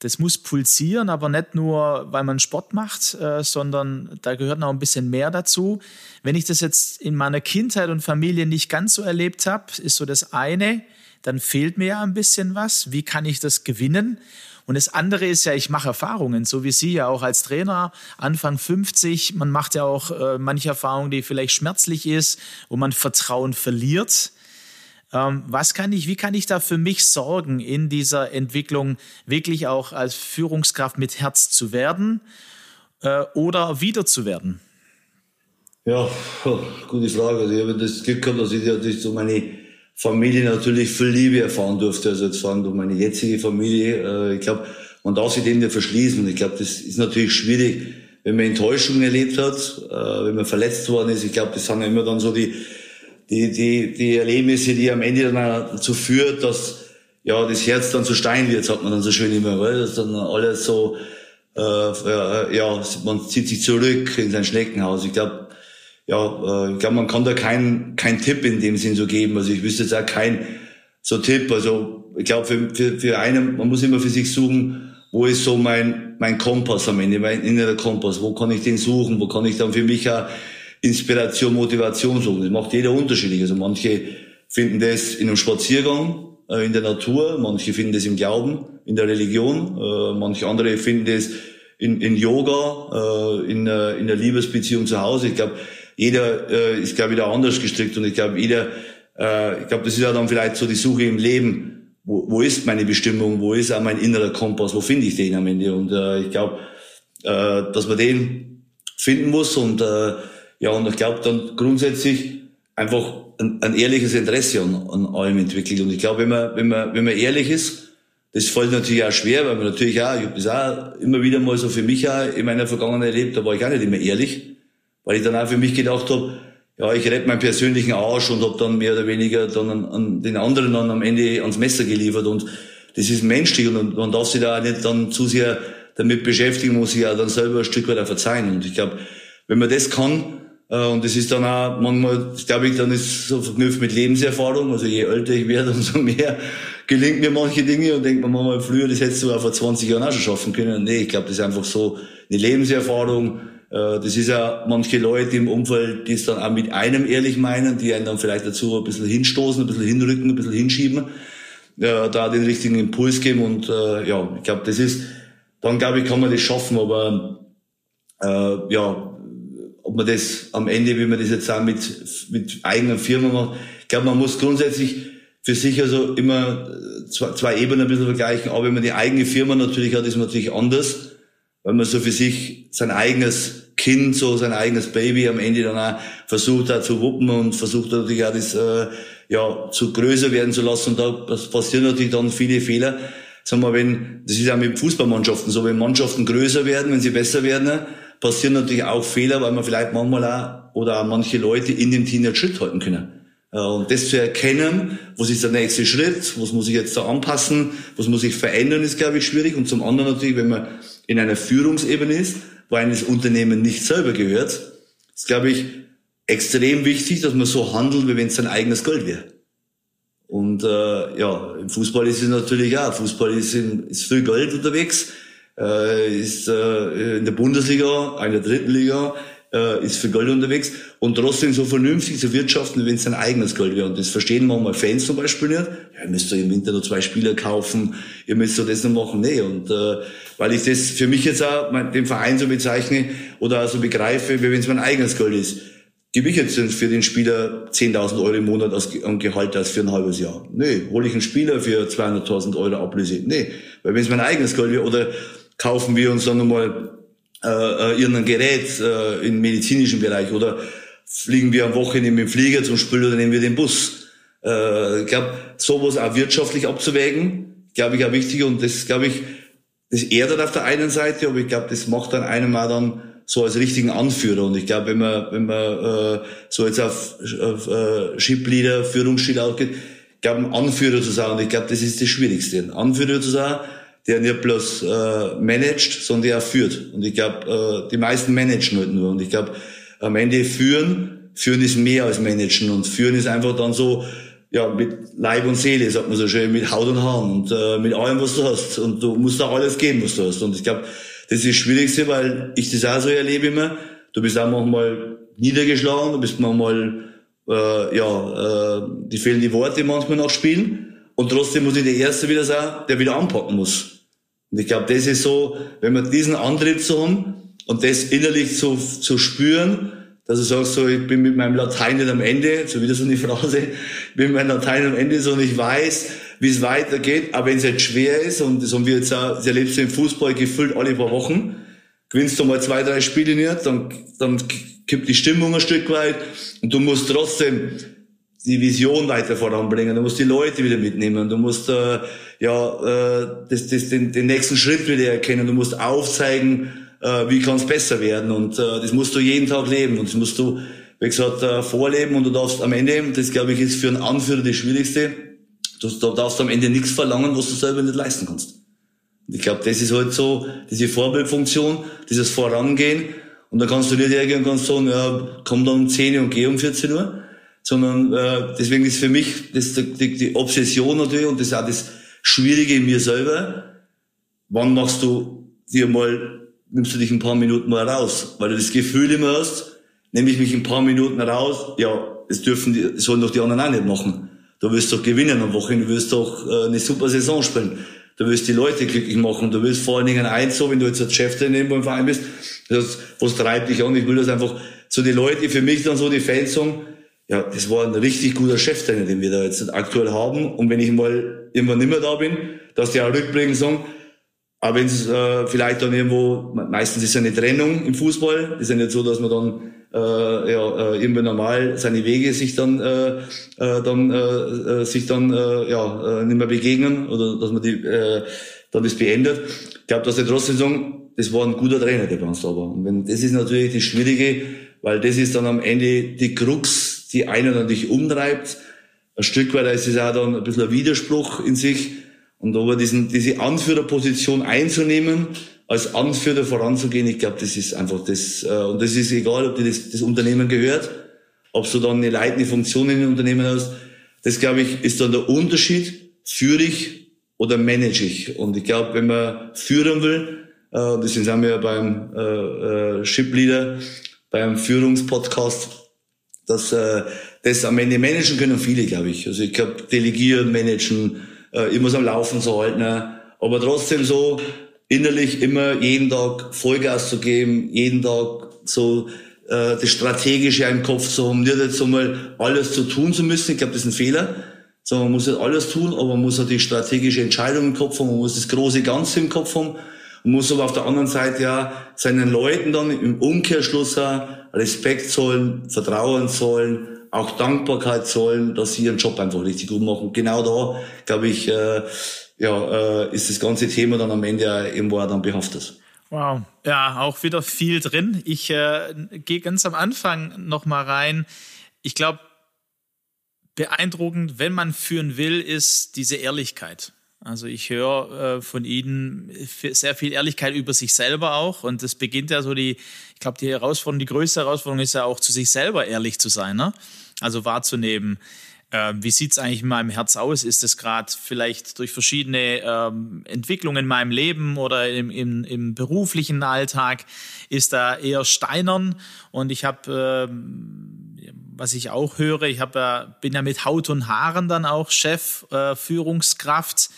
das muss pulsieren, aber nicht nur, weil man Sport macht, äh, sondern da gehört noch ein bisschen mehr dazu. Wenn ich das jetzt in meiner Kindheit und Familie nicht ganz so erlebt habe, ist so das eine, dann fehlt mir ja ein bisschen was. Wie kann ich das gewinnen? Und das andere ist ja, ich mache Erfahrungen, so wie Sie ja auch als Trainer, Anfang 50. Man macht ja auch äh, manche Erfahrungen, die vielleicht schmerzlich ist, wo man Vertrauen verliert. Ähm, was kann ich, wie kann ich da für mich sorgen, in dieser Entwicklung wirklich auch als Führungskraft mit Herz zu werden äh, oder wieder zu werden? Ja, gute Frage. Also ich habe das Glück gehabt, dass ich, ich so meine Familie natürlich viel Liebe erfahren durfte. Also jetzt sagen durch meine jetzige Familie. Äh, ich glaube, man darf sich dem nicht verschließen. Ich glaube, das ist natürlich schwierig, wenn man Enttäuschungen erlebt hat, äh, wenn man verletzt worden ist. Ich glaube, das sind ja immer dann so die, die, die, die Erlebnisse, die am Ende dann dazu führt, dass ja das Herz dann zu Stein wird, sagt man dann so schön immer, weil das dann alles so, äh, ja, man zieht sich zurück in sein Schneckenhaus. Ich glaube, ja, äh, ich glaube, man kann da keinen kein Tipp in dem Sinn so geben. Also ich wüsste jetzt auch kein so Tipp. Also ich glaube, für, für, für einen, man muss immer für sich suchen, wo ist so mein, mein Kompass am Ende, mein innerer Kompass, wo kann ich den suchen, wo kann ich dann für mich auch Inspiration, Motivation suchen. Das macht jeder unterschiedlich. Also manche finden das in einem Spaziergang, äh, in der Natur, manche finden das im Glauben, in der Religion, äh, manche andere finden das in, in Yoga, äh, in, in der Liebesbeziehung zu Hause. Ich glaube, jeder ist, glaube ich, da anders gestrickt und ich glaube, jeder, ich glaube, das ist ja dann vielleicht so die Suche im Leben. Wo, wo ist meine Bestimmung? Wo ist auch mein innerer Kompass? Wo finde ich den am Ende? Und äh, ich glaube, äh, dass man den finden muss und äh, ja, und ich glaube dann grundsätzlich einfach ein, ein ehrliches Interesse an, an allem entwickelt. Und ich glaube, wenn man, wenn man, wenn man ehrlich ist, das fällt natürlich auch schwer, weil man natürlich auch, ich habe das auch immer wieder mal so für mich auch in meiner Vergangenheit erlebt, da war ich auch nicht immer ehrlich weil ich dann auch für mich gedacht habe, ja, ich rette meinen persönlichen Arsch und habe dann mehr oder weniger dann an, an, den anderen dann am Ende ans Messer geliefert und das ist menschlich und man darf sich da auch nicht dann zu sehr damit beschäftigen, muss sich ja dann selber ein Stück weit auch verzeihen und ich glaube, wenn man das kann, und das ist dann auch manchmal, glaube ich, dann ist so verknüpft mit Lebenserfahrung. Also je älter ich werde, umso mehr gelingt mir manche Dinge und denkt man manchmal früher, das hättest du auch vor 20 Jahren auch schon schaffen können. Nee, ich glaube, das ist einfach so eine Lebenserfahrung. Äh, das ist ja manche Leute im Umfeld, die es dann auch mit einem ehrlich meinen, die einen dann vielleicht dazu ein bisschen hinstoßen, ein bisschen hinrücken, ein bisschen hinschieben, äh, da den richtigen Impuls geben und ja, ich glaube, das ist, dann glaube ich, kann man das schaffen, aber äh, ja, ob man das am Ende, wie man das jetzt auch mit, mit eigener Firma macht, ich glaube, man muss grundsätzlich für sich also immer zwei, zwei Ebenen ein bisschen vergleichen. Aber wenn man die eigene Firma natürlich hat, ist man natürlich anders, weil man so für sich sein eigenes Kind, so sein eigenes Baby am Ende dann auch versucht hat zu wuppen und versucht natürlich auch das äh, ja zu größer werden zu lassen. Und da passieren natürlich dann viele Fehler. Sagen wir, wenn das ist ja mit Fußballmannschaften so, wenn Mannschaften größer werden, wenn sie besser werden, passieren natürlich auch Fehler, weil man vielleicht manchmal auch oder auch manche Leute in dem Team nicht Schritt halten können. Äh, und das zu erkennen, was ist der nächste Schritt, was muss ich jetzt da anpassen, was muss ich verändern, ist, glaube ich, schwierig. Und zum anderen natürlich, wenn man in einer Führungsebene ist, wo einem das Unternehmen nicht selber gehört, ist, glaube ich, extrem wichtig, dass man so handelt, wie wenn es sein eigenes Geld wäre. Und äh, ja, im Fußball ist es natürlich auch. Fußball ist, in, ist viel Geld unterwegs äh, ist äh, in der Bundesliga, in der dritten Liga, äh, ist für Geld unterwegs und trotzdem so vernünftig zu wirtschaften, wenn es sein eigenes Geld wäre. Und das verstehen manchmal Fans zum Beispiel nicht. Ja, ihr müsst doch im Winter noch zwei Spieler kaufen, ihr müsst doch das noch machen. Nee, und äh, weil ich das für mich jetzt auch mein, den Verein so bezeichne oder so also begreife, wie wenn es mein eigenes Geld ist. Gebe ich jetzt für den Spieler 10.000 Euro im Monat als, Gehalt als für ein halbes Jahr? Nee. Hole ich einen Spieler für 200.000 Euro Ablöse? Nee. Weil wenn es mein eigenes Geld wäre oder kaufen wir uns dann nochmal äh, äh, irgendein Gerät äh, im medizinischen Bereich oder fliegen wir am Wochenende mit dem Flieger zum Spiel oder nehmen wir den Bus. Äh, ich glaube, sowas auch wirtschaftlich abzuwägen, glaube ich auch wichtig und das glaube ich, das erdet auf der einen Seite, aber ich glaube, das macht dann einem auch dann so als richtigen Anführer. Und ich glaube, wenn man, wenn man äh, so jetzt auf, auf äh, Shipleader, Führungsstil ausgeht, ich glaube, ein Anführer zu sein, und ich glaube, das ist das Schwierigste. Ein Anführer zu sein, der nicht bloß äh, managt, sondern der auch führt. Und ich glaube, äh, die meisten managen halt nur. Und ich glaube, am Ende führen, führen ist mehr als managen. Und führen ist einfach dann so, ja, mit Leib und Seele, sagt man so schön, mit Haut und Haaren und äh, mit allem, was du hast. Und du musst auch alles geben, was du hast. Und ich glaube, das ist das Schwierigste, weil ich das auch so erlebe immer. Du bist auch manchmal niedergeschlagen, du bist manchmal, äh, ja, äh, die fehlen die Worte manchmal noch spielen. Und trotzdem muss ich der Erste wieder sein, der wieder anpacken muss. Und ich glaube, das ist so, wenn wir diesen Antrieb zu haben und das innerlich zu, zu spüren, dass du sagst, so, ich bin mit meinem Latein nicht am Ende, so wieder so eine Phrase, ich bin mit meinem Latein am Ende so und ich weiß, wie es weitergeht, aber wenn es jetzt schwer ist, und das haben wir jetzt auch, das erlebst du im Fußball gefühlt alle paar Wochen, gewinnst du mal zwei, drei Spiele nicht, dann, dann kippt die Stimmung ein Stück weit und du musst trotzdem die Vision weiter voranbringen, du musst die Leute wieder mitnehmen, du musst äh, ja äh, das, das, den, den nächsten Schritt wieder erkennen, du musst aufzeigen, äh, wie kann es besser werden. Und äh, das musst du jeden Tag leben. Und das musst du, wie gesagt, äh, vorleben. Und du darfst am Ende, das glaube ich ist für einen Anführer das Schwierigste, du, du darfst am Ende nichts verlangen, was du selber nicht leisten kannst. Und ich glaube, das ist halt so, diese Vorbildfunktion, dieses Vorangehen. Und da kannst du nicht irgendwann sagen, ja, komm dann um 10 Uhr und geh um 14 Uhr, sondern äh, deswegen ist für mich das die, die Obsession natürlich und das ist auch das Schwierige in mir selber. Wann machst du dir mal, nimmst du dich ein paar Minuten mal raus, weil du das Gefühl immer hast, nehme ich mich ein paar Minuten raus, ja, das dürfen die, sollen doch die anderen auch nicht machen. Du willst doch gewinnen am Wochenende, du willst doch äh, eine super Saison spielen. Du willst die Leute glücklich machen. Du willst vor allen Dingen eins so, wenn du jetzt als Chef daneben beim Verein bist, das, was treibt dich an? Ich will das einfach so die Leute, für mich dann so die Fans sagen, ja, das war ein richtig guter Cheftrainer, den wir da jetzt aktuell haben. Und wenn ich mal irgendwann nicht mehr da bin, dass die auch rückblickend sagen, aber wenn es äh, vielleicht dann irgendwo, meistens ist ja eine Trennung im Fußball, ist ja nicht so, dass man dann äh, ja, äh, irgendwie normal seine Wege sich dann äh, äh, dann äh, äh, sich dann äh, ja äh, nicht mehr begegnen oder dass man die äh, dann das beendet. Ich glaube, dass die trotzdem sagen, das war ein guter Trainer, der bei uns da war. Und wenn das ist natürlich das Schwierige, weil das ist dann am Ende die Krux, die einen dich umtreibt. Ein Stück weit ist es auch dann ein bisschen ein Widerspruch in sich. Und aber diesen, diese Anführerposition einzunehmen, als Anführer voranzugehen, ich glaube, das ist einfach das, äh, und das ist egal, ob dir das, das Unternehmen gehört, ob du dann eine leitende Funktion in dem Unternehmen hast. Das, glaube ich, ist dann der Unterschied, führe ich oder manage ich. Und ich glaube, wenn man führen will, äh, das sind wir ja beim äh, äh, Ship Leader, beim Führungspodcast, dass äh, das am Ende managen können viele, glaube ich. Also ich glaube, delegieren, managen, äh, immer so am Laufen zu halten, aber trotzdem so innerlich immer jeden Tag Vollgas zu geben, jeden Tag so äh, das Strategische im Kopf zu haben, nicht jetzt einmal alles zu tun zu müssen. Ich glaube, das ist ein Fehler. So, man muss nicht alles tun, aber man muss natürlich strategische Entscheidungen im Kopf haben, man muss das große Ganze im Kopf haben. Man muss aber auf der anderen Seite ja seinen Leuten dann im Umkehrschluss auch Respekt zollen, Vertrauen zollen, auch Dankbarkeit zollen, dass sie ihren Job einfach richtig gut machen. Genau da, glaube ich, äh, ja, äh, ist das ganze Thema dann am Ende irgendwo dann behaftet. Wow, ja, auch wieder viel drin. Ich äh, gehe ganz am Anfang noch mal rein. Ich glaube, beeindruckend, wenn man führen will, ist diese Ehrlichkeit. Also ich höre äh, von Ihnen sehr viel Ehrlichkeit über sich selber auch. Und das beginnt ja so die, ich glaube, die Herausforderung, die größte Herausforderung ist ja auch zu sich selber ehrlich zu sein. Ne? Also wahrzunehmen, äh, wie sieht es eigentlich in meinem Herz aus? Ist es gerade vielleicht durch verschiedene ähm, Entwicklungen in meinem Leben oder im, im, im beruflichen Alltag, ist da eher steinern? Und ich habe, äh, was ich auch höre, ich hab, bin ja mit Haut und Haaren dann auch Chef, äh, Führungskraft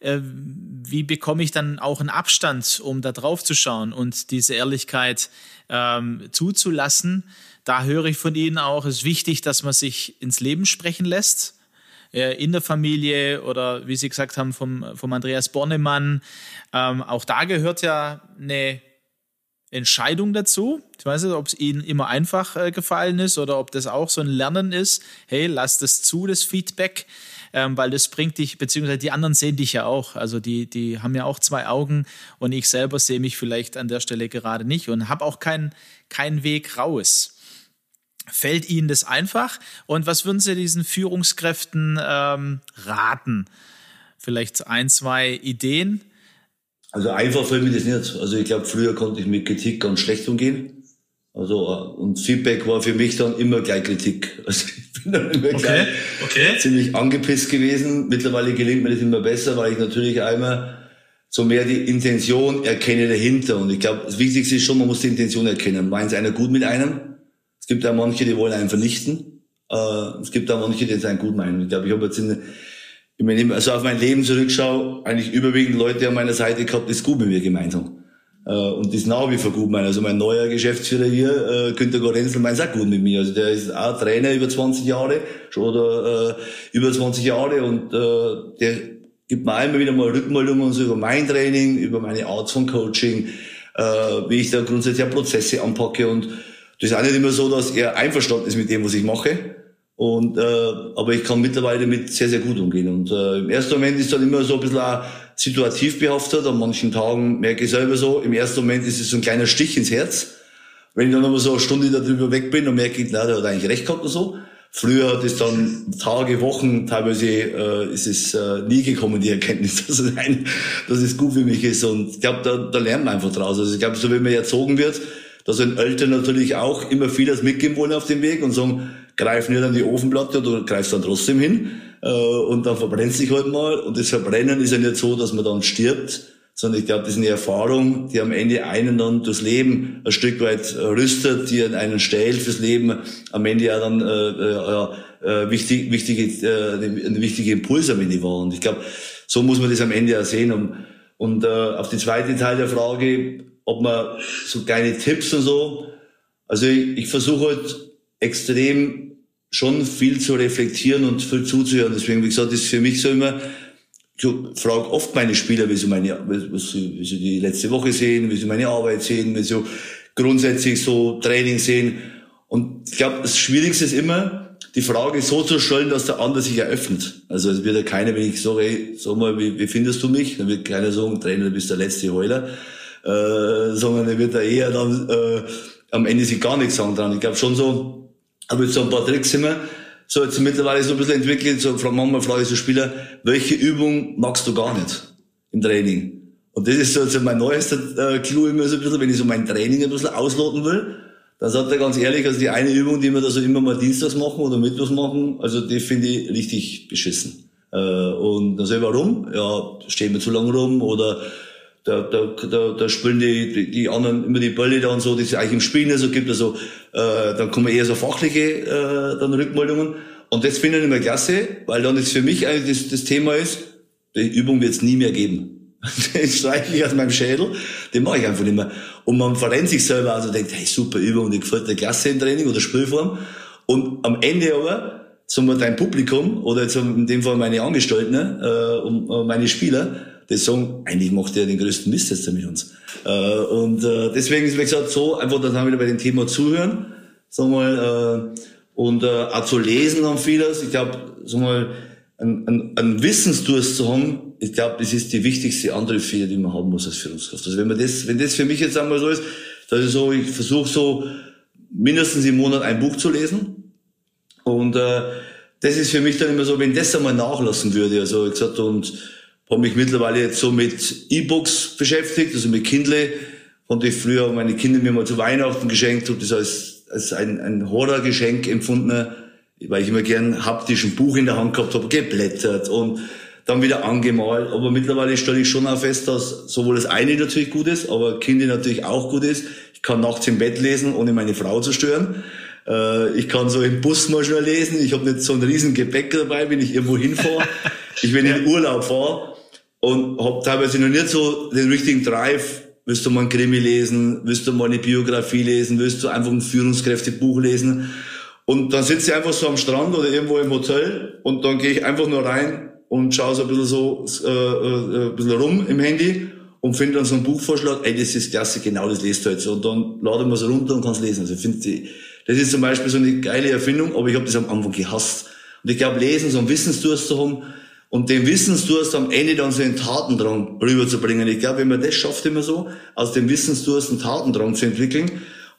äh, wie bekomme ich dann auch einen Abstand, um da drauf zu schauen und diese Ehrlichkeit ähm, zuzulassen? da höre ich von Ihnen auch, es ist wichtig, dass man sich ins Leben sprechen lässt, in der Familie oder wie Sie gesagt haben, vom, vom Andreas Bornemann. Ähm, auch da gehört ja eine Entscheidung dazu. Ich weiß nicht, ob es Ihnen immer einfach äh, gefallen ist oder ob das auch so ein Lernen ist. Hey, lass das zu, das Feedback, ähm, weil das bringt dich, beziehungsweise die anderen sehen dich ja auch. Also die, die haben ja auch zwei Augen und ich selber sehe mich vielleicht an der Stelle gerade nicht und habe auch keinen kein Weg raus. Fällt Ihnen das einfach? Und was würden Sie diesen Führungskräften ähm, raten? Vielleicht ein, zwei Ideen? Also einfach fällt mir das nicht. Also ich glaube, früher konnte ich mit Kritik ganz schlecht umgehen. Also äh, und Feedback war für mich dann immer gleich Kritik. Also ich bin dann immer okay, gleich okay. ziemlich angepisst gewesen. Mittlerweile gelingt mir das immer besser, weil ich natürlich einmal so mehr die Intention erkenne dahinter. Und ich glaube, das Wichtigste ist schon, man muss die Intention erkennen. Meint es einer gut mit einem? gibt ja manche, die wollen einen vernichten. Äh, es gibt auch manche, die es einen gut meinen. Ich glaube, ich habe jetzt in, wenn ich also auf mein Leben zurückschaue, eigentlich überwiegend Leute an meiner Seite gehabt, die es gut mit mir gemeint haben. Äh, und das nach wie vor. Also mein neuer Geschäftsführer hier, äh, Günter Gorenzel, meint es auch gut mit mir. Also der ist auch Trainer über 20 Jahre, schon oder äh, über 20 Jahre und äh, der gibt mir immer wieder mal Rückmeldungen so über mein Training, über meine Art von Coaching, äh, wie ich da grundsätzlich Prozesse anpacke und das ist auch nicht immer so, dass er einverstanden ist mit dem, was ich mache. Und, äh, aber ich kann mittlerweile damit sehr, sehr gut umgehen. Und äh, im ersten Moment ist dann immer so ein bisschen auch situativ behaftet. An manchen Tagen merke ich selber so, im ersten Moment ist es so ein kleiner Stich ins Herz. Wenn ich dann aber so eine Stunde darüber weg bin und merke, na, der hat eigentlich recht gehabt oder so. Früher hat es dann Tage, Wochen, teilweise äh, ist es äh, nie gekommen, die Erkenntnis, dass es, ein, dass es gut für mich ist. Und ich glaube, da, da lernt man einfach draus. Also ich glaube, so wie man erzogen wird, da sind Eltern natürlich auch immer vieles mitgeben wollen auf dem Weg und sagen, greif nicht an die Ofenplatte, du greifst dann trotzdem hin äh, und dann verbrennst dich halt mal. Und das Verbrennen ist ja nicht so, dass man dann stirbt, sondern ich glaube, das ist eine Erfahrung, die am Ende einen dann durchs Leben ein Stück weit rüstet, die einen stellt fürs Leben, am Ende ja dann äh, äh, äh, wichtig, wichtige, äh, eine wichtige Impuls am Ende war. Und ich glaube, so muss man das am Ende ja sehen. Und, und äh, auf die zweite Teil der Frage, ob man so kleine Tipps und so. Also ich, ich versuche halt extrem schon viel zu reflektieren und viel zuzuhören. Deswegen, wie gesagt, ist für mich so immer, ich frage oft meine Spieler, wie sie meine, was wie sie die letzte Woche sehen, wie sie meine Arbeit sehen, wie sie grundsätzlich so Training sehen. Und ich glaube, das Schwierigste ist immer, die Frage so zu stellen, dass der andere sich eröffnet. Also es wird ja keiner, wenn ich sage, hey, sag mal, wie, wie findest du mich? Dann wird keiner sagen, Trainer, du bist der letzte Heuler äh, sondern er wird da eher dann äh, am Ende sich gar nichts sagen dran. Ich glaube schon so, aber so ein paar Tricks immer, so jetzt mittlerweile so ein bisschen entwickelt, so manchmal frage ich so Spieler, welche Übung magst du gar nicht im Training? Und das ist so also mein neuester äh, Clou immer so ein bisschen, wenn ich so mein Training ein bisschen ausloten will, dann sagt er ganz ehrlich, also die eine Übung, die wir da so immer mal dienstags machen oder mittwochs machen, also die finde ich richtig beschissen. Äh, und dann sag ich, warum? Ja, stehen wir zu lange rum oder da, da, da, da spielen die, die anderen immer die Bälle da und so, die es eigentlich im Spiel nicht so gibt. Also äh, dann kommen eher so fachliche äh, dann Rückmeldungen. Und das finde ich immer klasse, weil dann ist für mich eigentlich das, das Thema ist, die Übung wird es nie mehr geben. den streiche ich aus meinem Schädel, den mache ich einfach nicht mehr. Und man verrennt sich selber, also denkt, hey, super Übung, die gefällt der Klasse im Training oder Spielform. Und am Ende aber, sagen wir, dein Publikum, oder jetzt in dem Fall meine Angestellten, äh, und äh, meine Spieler, die sagen, eigentlich macht der den größten Mist jetzt mit uns. Äh, und äh, deswegen ist, wie gesagt, so, einfach haben wir wieder bei dem Thema zuhören, sagen wir mal, äh, und äh, auch zu lesen haben vieles. Ich glaube, sagen wir mal, ein, ein, ein Wissensdurst zu haben, ich glaube, das ist die wichtigste andere Fehler, die man haben muss als Führungskraft. Also wenn man das, wenn das für mich jetzt einmal so ist, dass ich so, ich versuche so mindestens im Monat ein Buch zu lesen. Und äh, das ist für mich dann immer so, wenn das einmal nachlassen würde. Also ich gesagt, und habe mich mittlerweile jetzt so mit E-Books beschäftigt, also mit Kindle. Und ich früher meine Kinder mir mal zu Weihnachten geschenkt, habe das als, als ein, ein Horrorgeschenk empfunden weil ich immer gern haptisch ein Buch in der Hand gehabt habe, geblättert und dann wieder angemalt. Aber mittlerweile stelle ich schon auch fest, dass sowohl das eine natürlich gut ist, aber Kinder natürlich auch gut ist. Ich kann nachts im Bett lesen, ohne meine Frau zu stören. Äh, ich kann so im Bus mal schnell lesen. Ich habe nicht so ein riesen Gepäck dabei, wenn ich irgendwo hinfahre. ich wenn in Urlaub fahre und habe teilweise noch nicht so den richtigen Drive. Willst du mal ein Krimi lesen? Willst du mal eine Biografie lesen? Willst du einfach ein Führungskräftebuch lesen? Und dann sitze ich einfach so am Strand oder irgendwo im Hotel und dann gehe ich einfach nur rein und schaue so ein bisschen so äh, äh, ein bisschen rum im Handy und finde dann so einen Buchvorschlag, ey, das ist klasse, genau das lest du jetzt. Und dann lade man es runter und kann es lesen. Also ich finde, das ist zum Beispiel so eine geile Erfindung, aber ich habe das am Anfang gehasst. Und ich glaube, lesen, so einen Wissensdurst zu haben und den Wissensdurst am Ende dann so in Tatendrang rüberzubringen. Ich glaube, wenn man das schafft immer so, aus dem Wissensdurst einen Tatendrang zu entwickeln,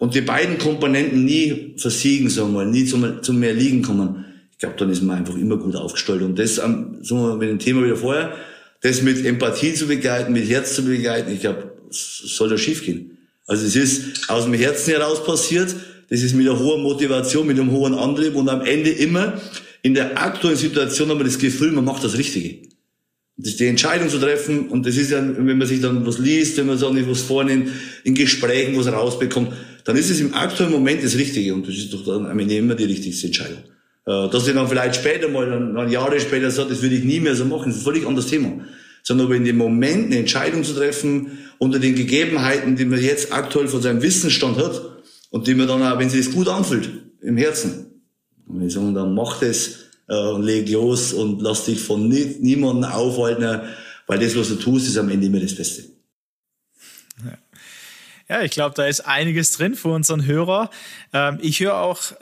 und die beiden Komponenten nie versiegen, sagen wir, nie zum, zum mehr liegen kommen, ich glaube, dann ist man einfach immer gut aufgestellt. Und das, sagen wir, mit dem Thema wieder vorher, das mit Empathie zu begleiten, mit Herz zu begleiten, ich glaube, soll da schief gehen. Also es ist aus dem Herzen heraus passiert, das ist mit einer hohen Motivation, mit einem hohen Antrieb und am Ende immer in der aktuellen Situation haben wir das Gefühl, man macht das Richtige. Das die Entscheidung zu treffen und das ist ja, wenn man sich dann was liest, wenn man so nicht was vorne in, in Gesprächen was rausbekommt, dann ist es im aktuellen Moment das Richtige und das ist doch dann am Ende immer die richtigste Entscheidung. Äh, dass ich dann vielleicht später mal, dann, dann Jahre später sage, das würde ich nie mehr so machen, das ist ein völlig anderes Thema. Sondern aber in dem Moment eine Entscheidung zu treffen, unter den Gegebenheiten, die man jetzt aktuell von seinem Wissensstand hat und die man dann auch, wenn sie es gut anfühlt, im Herzen, und ich sagen, dann mach das äh, und leg los und lass dich von nie, niemandem aufhalten, weil das, was du tust, ist am Ende immer das Beste. Ja, ich glaube, da ist einiges drin für unseren Hörer. Ähm, ich höre auch, äh,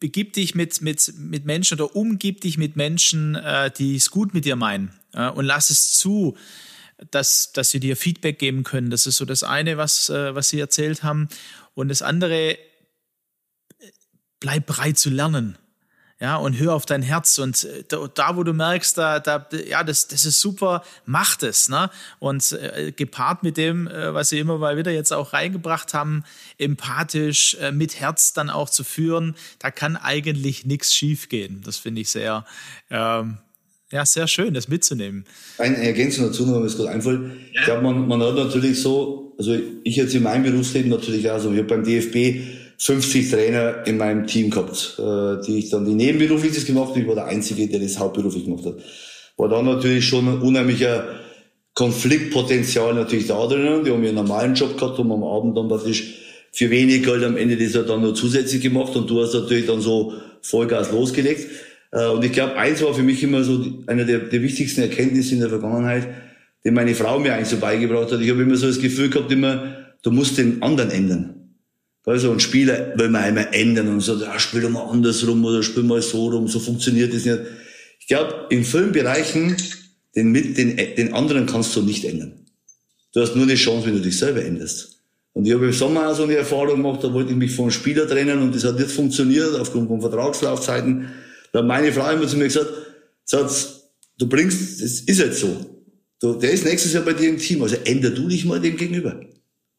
begib dich mit, mit, mit Menschen oder umgib dich mit Menschen, äh, die es gut mit dir meinen. Äh, und lass es zu, dass, dass sie dir Feedback geben können. Das ist so das eine, was, äh, was sie erzählt haben. Und das andere, bleib bereit zu lernen ja, und hör auf dein Herz und äh, da, wo du merkst, da, da, ja, das, das ist super, mach das, ne? Und äh, gepaart mit dem, äh, was sie immer mal wieder jetzt auch reingebracht haben, empathisch, äh, mit Herz dann auch zu führen, da kann eigentlich nichts schiefgehen. Das finde ich sehr, ähm, ja, sehr schön, das mitzunehmen. Eine Ergänzung dazu, noch, es gerade einfällt. Ja. Ich glaube, man, man hat natürlich so, also ich jetzt in meinem Berufsleben natürlich auch so, ich habe beim DFB 50 Trainer in meinem Team gehabt, äh, die ich dann die nebenberuflich das gemacht habe. Ich war der Einzige, der das hauptberuflich gemacht hat. War dann natürlich schon ein unheimlicher Konfliktpotenzial natürlich da drinnen. Die haben einen normalen Job gehabt und am Abend dann praktisch für wenig Geld am Ende das hat dann nur zusätzlich gemacht und du hast natürlich dann so Vollgas losgelegt. Äh, und ich glaube, eins war für mich immer so eine der, der wichtigsten Erkenntnisse in der Vergangenheit, die meine Frau mir eigentlich so beigebracht hat. Ich habe immer so das Gefühl gehabt, immer, du musst den anderen ändern. Also ein Spieler will man einmal ändern und sagt, ja, spiel doch mal andersrum oder spiel mal so rum, so funktioniert das nicht. Ich glaube, in vielen Bereichen, den, mit, den, den anderen kannst du nicht ändern. Du hast nur eine Chance, wenn du dich selber änderst. Und ich habe im Sommer auch so eine Erfahrung gemacht, da wollte ich mich vom Spieler trennen und das hat nicht funktioniert aufgrund von Vertragslaufzeiten. Da hat meine Frau immer zu mir gesagt, Satz, du bringst, das ist jetzt so. Du, der ist nächstes Jahr bei dir im Team, also änder du dich mal dem gegenüber.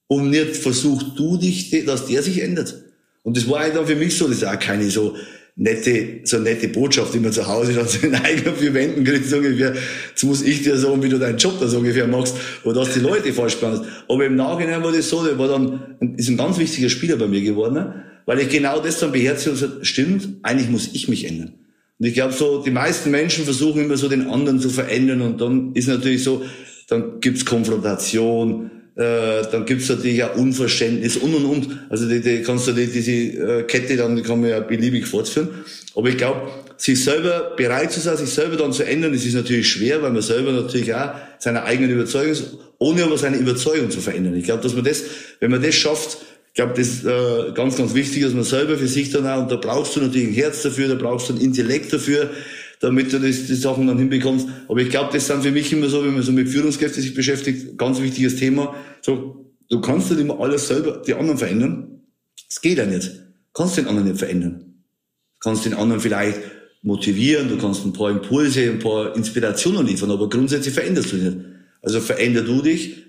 Und nicht versuch du dich, dass der sich ändert. Und das war dann für mich so, das ist auch keine so, nette, so nette Botschaft, die man zu Hause dann so in eigenen vier Wänden kriegt, so ungefähr, jetzt muss ich dir sagen, wie du deinen Job da so ungefähr machst, oder dass die Leute falsch behandelst. Aber im Nachhinein war das so, der war dann, ist ein ganz wichtiger Spieler bei mir geworden, weil ich genau das dann beherzige und sage, stimmt, eigentlich muss ich mich ändern. Und ich glaube so, die meisten Menschen versuchen immer so den anderen zu verändern und dann ist natürlich so, dann gibt's Konfrontation, äh, dann gibt's natürlich auch Unverständnis und und und. Also die, die kannst du die, diese äh, Kette dann die kann man ja beliebig fortführen. Aber ich glaube, sich selber bereit zu sein, sich selber dann zu ändern, das ist natürlich schwer, weil man selber natürlich auch seine eigene Überzeugung ist, ohne aber seine Überzeugung zu verändern. Ich glaube, dass man das, wenn man das schafft, ich glaube, das ist äh, ganz, ganz wichtig, dass man selber für sich dann auch, und da brauchst du natürlich ein Herz dafür, da brauchst du ein Intellekt dafür, damit du das, die Sachen dann hinbekommst. Aber ich glaube, das sind für mich immer so, wenn man so mit Führungskräften sich beschäftigt, ganz wichtiges Thema. So, du kannst nicht immer alles selber, die anderen verändern. Das geht ja nicht. Du kannst den anderen nicht verändern. Du kannst den anderen vielleicht motivieren, du kannst ein paar Impulse, ein paar Inspirationen liefern, aber grundsätzlich veränderst du nicht. Also veränder du dich,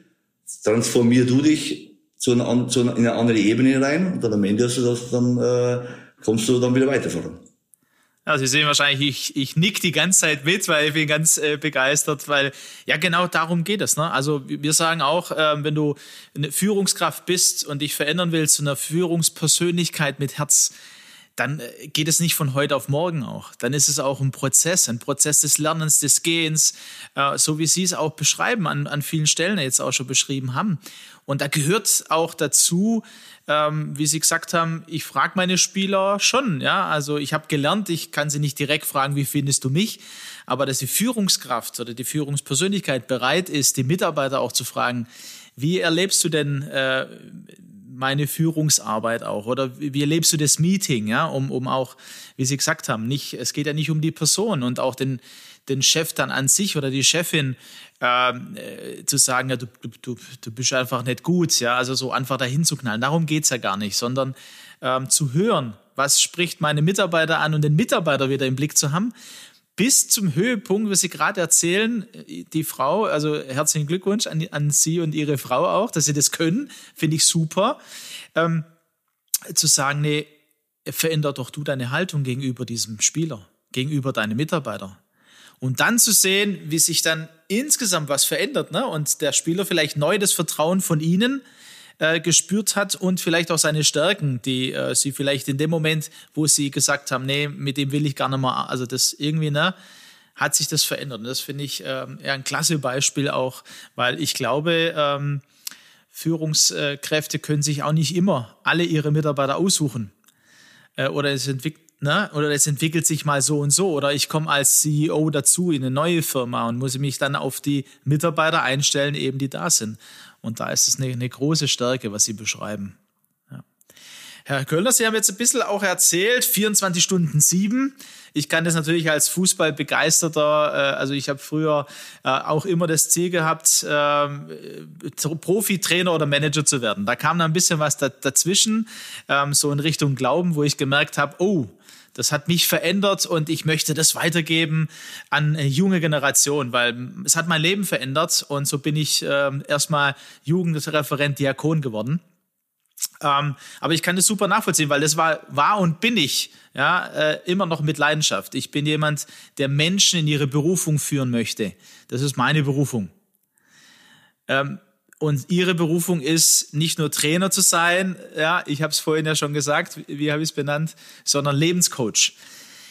transformier du dich zu einer, zu einer, in eine andere Ebene rein und dann am Ende hast du das, dann äh, kommst du dann wieder weiter voran. Ja, Sie sehen wahrscheinlich, ich, ich nick die ganze Zeit mit, weil ich bin ganz äh, begeistert, weil ja genau darum geht es. Ne? Also wir sagen auch, äh, wenn du eine Führungskraft bist und dich verändern willst zu einer Führungspersönlichkeit mit Herz, dann äh, geht es nicht von heute auf morgen auch. Dann ist es auch ein Prozess, ein Prozess des Lernens, des Gehens, äh, so wie Sie es auch beschreiben, an, an vielen Stellen jetzt auch schon beschrieben haben. Und da gehört auch dazu, ähm, wie Sie gesagt haben, ich frage meine Spieler schon. Ja, also ich habe gelernt, ich kann sie nicht direkt fragen, wie findest du mich, aber dass die Führungskraft oder die Führungspersönlichkeit bereit ist, die Mitarbeiter auch zu fragen, wie erlebst du denn äh, meine Führungsarbeit auch? Oder wie erlebst du das Meeting, ja, um, um auch, wie Sie gesagt haben, nicht, es geht ja nicht um die Person und auch den, den Chef dann an sich oder die Chefin ähm, äh, zu sagen, ja, du, du, du bist einfach nicht gut, ja, also so einfach dahin zu knallen. Darum geht es ja gar nicht, sondern ähm, zu hören, was spricht meine Mitarbeiter an und den Mitarbeiter wieder im Blick zu haben, bis zum Höhepunkt, was Sie gerade erzählen, die Frau, also herzlichen Glückwunsch an, an Sie und Ihre Frau auch, dass Sie das können, finde ich super, ähm, zu sagen, nee, veränder doch du deine Haltung gegenüber diesem Spieler, gegenüber deinen Mitarbeiter. Und dann zu sehen, wie sich dann insgesamt was verändert ne? und der Spieler vielleicht neu das Vertrauen von Ihnen äh, gespürt hat und vielleicht auch seine Stärken, die äh, Sie vielleicht in dem Moment, wo Sie gesagt haben, nee, mit dem will ich gar nicht mehr, also das irgendwie, ne? hat sich das verändert. Und das finde ich ähm, eher ein klasse Beispiel auch, weil ich glaube, ähm, Führungskräfte können sich auch nicht immer alle ihre Mitarbeiter aussuchen. Äh, oder es entwickelt ne? oder es entwickelt sich mal so und so, oder ich komme als CEO dazu in eine neue Firma und muss mich dann auf die Mitarbeiter einstellen, eben die da sind. Und da ist es eine, eine große Stärke, was Sie beschreiben. Herr Kölner, Sie haben jetzt ein bisschen auch erzählt, 24 Stunden sieben. Ich kann das natürlich als Fußballbegeisterter, äh, also ich habe früher äh, auch immer das Ziel gehabt, äh, Profi-Trainer oder Manager zu werden. Da kam dann ein bisschen was da, dazwischen, ähm, so in Richtung Glauben, wo ich gemerkt habe, oh, das hat mich verändert und ich möchte das weitergeben an eine junge Generation, weil es hat mein Leben verändert und so bin ich äh, erstmal Jugendreferent Diakon geworden. Ähm, aber ich kann das super nachvollziehen, weil das war, war und bin ich ja, äh, immer noch mit Leidenschaft. Ich bin jemand, der Menschen in ihre Berufung führen möchte. Das ist meine Berufung. Ähm, und ihre Berufung ist, nicht nur Trainer zu sein, ja, ich habe es vorhin ja schon gesagt, wie, wie habe ich es benannt, sondern Lebenscoach.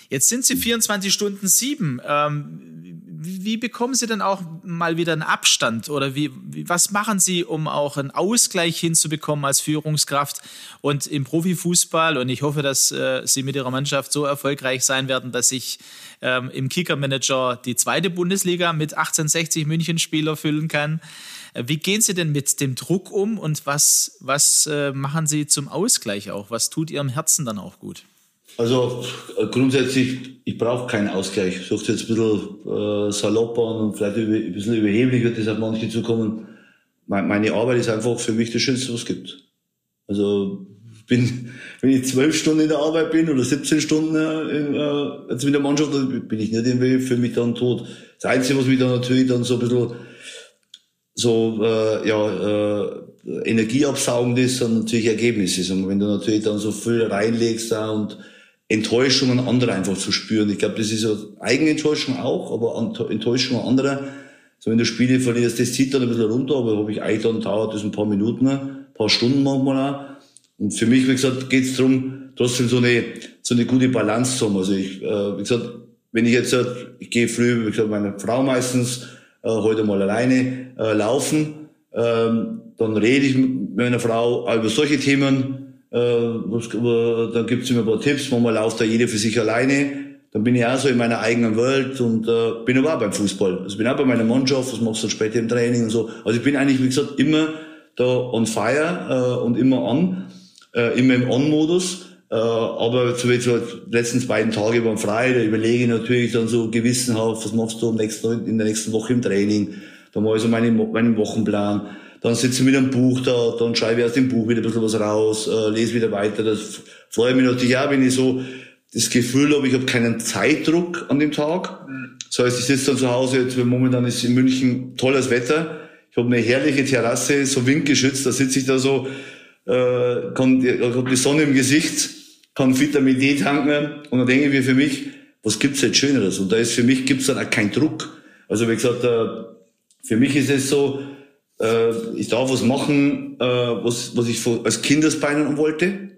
Jetzt sind Sie 24 Stunden sieben. Ähm, wie, bekommen Sie denn auch mal wieder einen Abstand oder wie, wie, was machen Sie, um auch einen Ausgleich hinzubekommen als Führungskraft und im Profifußball? Und ich hoffe, dass äh, Sie mit Ihrer Mannschaft so erfolgreich sein werden, dass ich ähm, im Kicker-Manager die zweite Bundesliga mit 1860 München-Spieler füllen kann. Äh, wie gehen Sie denn mit dem Druck um und was, was äh, machen Sie zum Ausgleich auch? Was tut Ihrem Herzen dann auch gut? Also äh, grundsätzlich, ich brauche keinen Ausgleich. Ich suche jetzt ein bisschen äh, salopper und vielleicht ein bisschen überheblich wird das auf manche zukommen. Meine Arbeit ist einfach für mich das Schönste, was es gibt. Also bin, wenn ich zwölf Stunden in der Arbeit bin oder 17 Stunden äh, in, äh, also mit der Mannschaft, bin ich nicht irgendwie für mich dann tot. Das Einzige, was mich dann natürlich dann so ein bisschen so äh, ja, äh, energieabsaugend ist, sind natürlich Ergebnisse. Und wenn du natürlich dann so viel reinlegst da und Enttäuschungen anderer einfach zu spüren. Ich glaube, das ist so Eigenenttäuschung auch, aber Enttäuschung anderer. So wenn du Spiele verlierst, das zieht dann ein bisschen runter, aber habe ich eigentlich dann dauert das ein paar Minuten, ein paar Stunden manchmal auch. Und für mich, wie gesagt, geht es darum, trotzdem so eine, so eine gute Balance zu haben. Also ich, äh, wie gesagt, wenn ich jetzt, ich gehe früh, wie gesagt, meine Frau meistens, äh, heute mal alleine äh, laufen, ähm, dann rede ich mit meiner Frau über solche Themen, äh, was, dann gibt sie mir ein paar Tipps, manchmal läuft da jeder für sich alleine, dann bin ich auch so in meiner eigenen Welt und äh, bin aber auch beim Fußball. Also bin auch bei meiner Mannschaft, was machst du dann später im Training und so. Also ich bin eigentlich, wie gesagt, immer da on fire äh, und immer an, äh, immer im On-Modus. Äh, aber so jetzt so letzten beiden Tage waren frei, da überlege ich natürlich dann so gewissenhaft, was machst du am nächsten, in der nächsten Woche im Training. Da mache ich so meinen, meinen Wochenplan. Dann sitze ich mit einem Buch da, dann schreibe ich aus dem Buch wieder ein bisschen was raus, äh, lese wieder weiter. Das freue mich natürlich auch, wenn ich so das Gefühl habe, ich habe keinen Zeitdruck an dem Tag. Das heißt, ich sitze dann zu Hause, jetzt momentan ist in München tolles Wetter. Ich habe eine herrliche Terrasse, so windgeschützt, da sitze ich da so, äh, kann, ich habe die Sonne im Gesicht, kann Vitamin D tanken und dann denke ich mir für mich, was gibt's jetzt Schöneres? Und da ist für mich gibt's dann auch keinen Druck. Also wie gesagt, äh, für mich ist es so, äh, ich darf was machen, äh, was, was ich als Kindesbeinen wollte.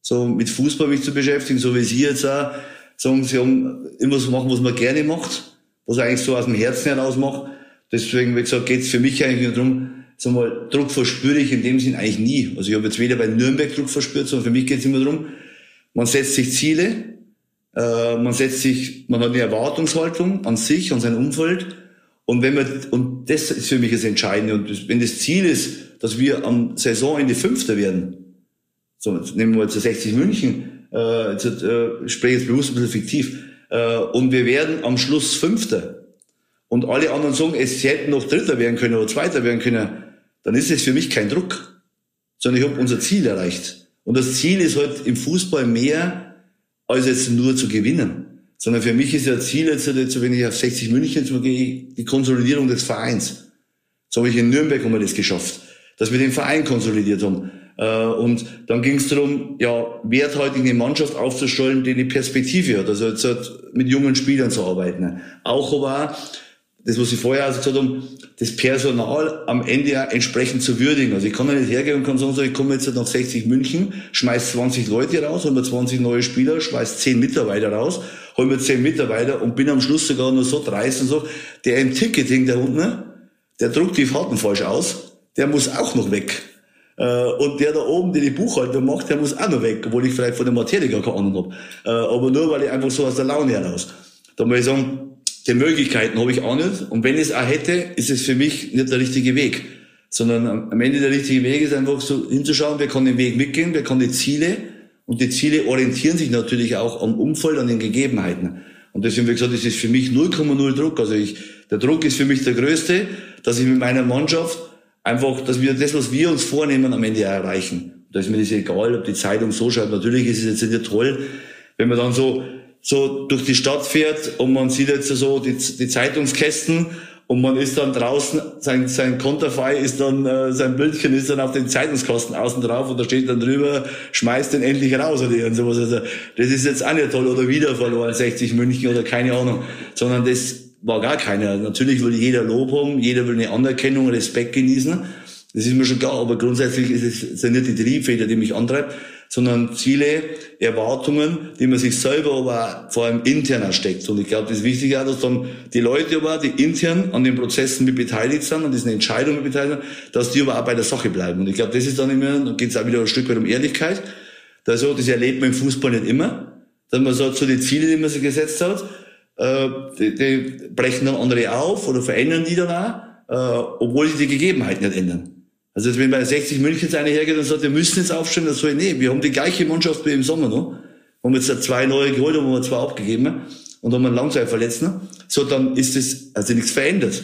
So mit Fußball mich zu beschäftigen, so wie Sie jetzt auch sagen, Sie haben immer so machen, was man gerne macht, was eigentlich so aus dem Herzen heraus macht. Deswegen, wie gesagt, geht's für mich eigentlich nur darum, sag mal, Druck verspüre ich in dem Sinn eigentlich nie. Also ich habe jetzt weder bei Nürnberg Druck verspürt, sondern für mich geht's immer darum, man setzt sich Ziele, äh, man setzt sich, man hat eine Erwartungshaltung an sich, an sein Umfeld und wenn man, und das ist für mich das Entscheidende. Und wenn das Ziel ist, dass wir am Saisonende Fünfter werden, so, nehmen wir zu 60 München, äh, jetzt, äh, spreche jetzt bewusst ein bisschen fiktiv, äh, und wir werden am Schluss Fünfter, und alle anderen sagen, es hätten noch Dritter werden können oder Zweiter werden können, dann ist es für mich kein Druck, sondern ich habe unser Ziel erreicht. Und das Ziel ist halt im Fußball mehr, als jetzt nur zu gewinnen sondern für mich ist ja Ziel jetzt, jetzt wenn ich auf 60 München zugehe, die Konsolidierung des Vereins. So habe ich in Nürnberg haben wir das geschafft, dass wir den Verein konsolidiert haben. Äh, und dann ging es darum, ja, werthaltig eine Mannschaft aufzustellen, die eine Perspektive hat, also jetzt halt mit jungen Spielern zu arbeiten. Auch aber das, was ich vorher also gesagt habe, das Personal am Ende ja entsprechend zu würdigen. Also ich kann ja nicht hergehen und kann sagen, ich komme jetzt nach 60 München, schmeiß 20 Leute raus, hol mir 20 neue Spieler, schmeiß 10 Mitarbeiter raus, hol mir 10 Mitarbeiter und bin am Schluss sogar nur so dreist und so, der im Ticketing da unten, der druckt die Fahrten falsch aus, der muss auch noch weg. Äh, und der da oben, der die Buchhaltung macht, der muss auch noch weg, obwohl ich vielleicht von der Materie gar keine Ahnung habe. Äh, aber nur, weil ich einfach so aus der Laune heraus. Da muss ich sagen, die Möglichkeiten habe ich auch nicht. Und wenn ich es auch hätte, ist es für mich nicht der richtige Weg. Sondern am Ende der richtige Weg ist einfach so hinzuschauen, wer kann den Weg mitgehen, wer kann die Ziele. Und die Ziele orientieren sich natürlich auch am Umfeld, an den Gegebenheiten. Und deswegen, wie gesagt, das ist für mich 0,0 Druck. Also ich, der Druck ist für mich der größte, dass ich mit meiner Mannschaft einfach, dass wir das, was wir uns vornehmen, am Ende erreichen. Da ist mir das egal, ob die Zeitung so schreibt. Natürlich ist es jetzt nicht toll, wenn man dann so so durch die Stadt fährt und man sieht jetzt so die, die Zeitungskästen und man ist dann draußen, sein, sein Konterfei ist dann, äh, sein Bildchen ist dann auf den Zeitungskosten außen drauf und da steht dann drüber, schmeißt den endlich raus oder irgend sowas. Also, das ist jetzt auch nicht toll oder wieder verloren, 60 München oder keine Ahnung, sondern das war gar keiner. Natürlich will jeder Lob haben, jeder will eine Anerkennung, Respekt genießen. Das ist mir schon klar, aber grundsätzlich ist es sind nicht die Triebfeder, die mich antreibt, sondern Ziele, Erwartungen, die man sich selber aber vor allem intern steckt. Und ich glaube, das ist wichtig auch, dass dann die Leute aber, die intern an den Prozessen mit beteiligt sind, an diesen Entscheidungen mit beteiligt sind, dass die aber auch bei der Sache bleiben. Und ich glaube, das ist dann immer, dann geht es auch wieder ein Stück weit um Ehrlichkeit. Also, das erlebt man im Fußball nicht immer, dass man sagt, so die Ziele, die man sich gesetzt hat, äh, die, die brechen dann andere auf oder verändern die dann auch, äh, obwohl sich die Gegebenheiten nicht ändern. Also wenn bei 60 München jetzt einer hergeht und sagt, wir müssen jetzt aufstellen, dann soll ich, nee, wir haben die gleiche Mannschaft wie im Sommer noch. Haben jetzt zwei neue geholt, haben wir zwei abgegeben und haben einen Langzeitverletzten. So, dann ist das, also nichts verändert.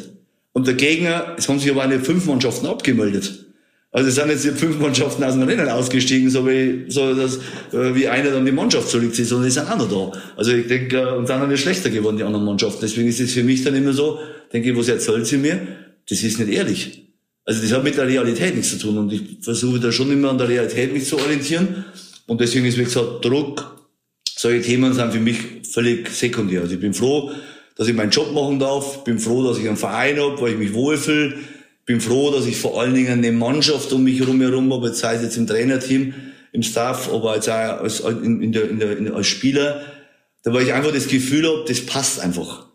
Und der Gegner, es haben sich aber eine fünf Mannschaften abgemeldet. Also es sind jetzt fünf Mannschaften aus dem Rennen ausgestiegen, so wie, so dass, äh, wie einer dann die Mannschaft zurückzieht, sondern die sind auch noch da. Also ich denke, äh, und sind auch nicht schlechter geworden, die anderen Mannschaften. Deswegen ist es für mich dann immer so, denke ich, was erzählt sie mir? Das ist nicht ehrlich. Also das hat mit der Realität nichts zu tun. Und ich versuche da schon immer an der Realität mich zu orientieren. Und deswegen ist, wie gesagt, Druck, solche Themen sind für mich völlig sekundär. Also ich bin froh, dass ich meinen Job machen darf, bin froh, dass ich einen Verein habe, weil ich mich wohlfühle, bin froh, dass ich vor allen Dingen eine Mannschaft um mich herum herum habe, sei es jetzt im Trainerteam, im Staff, aber als, auch als, in, in der, in der, als Spieler, da weil ich einfach das Gefühl habe, das passt einfach.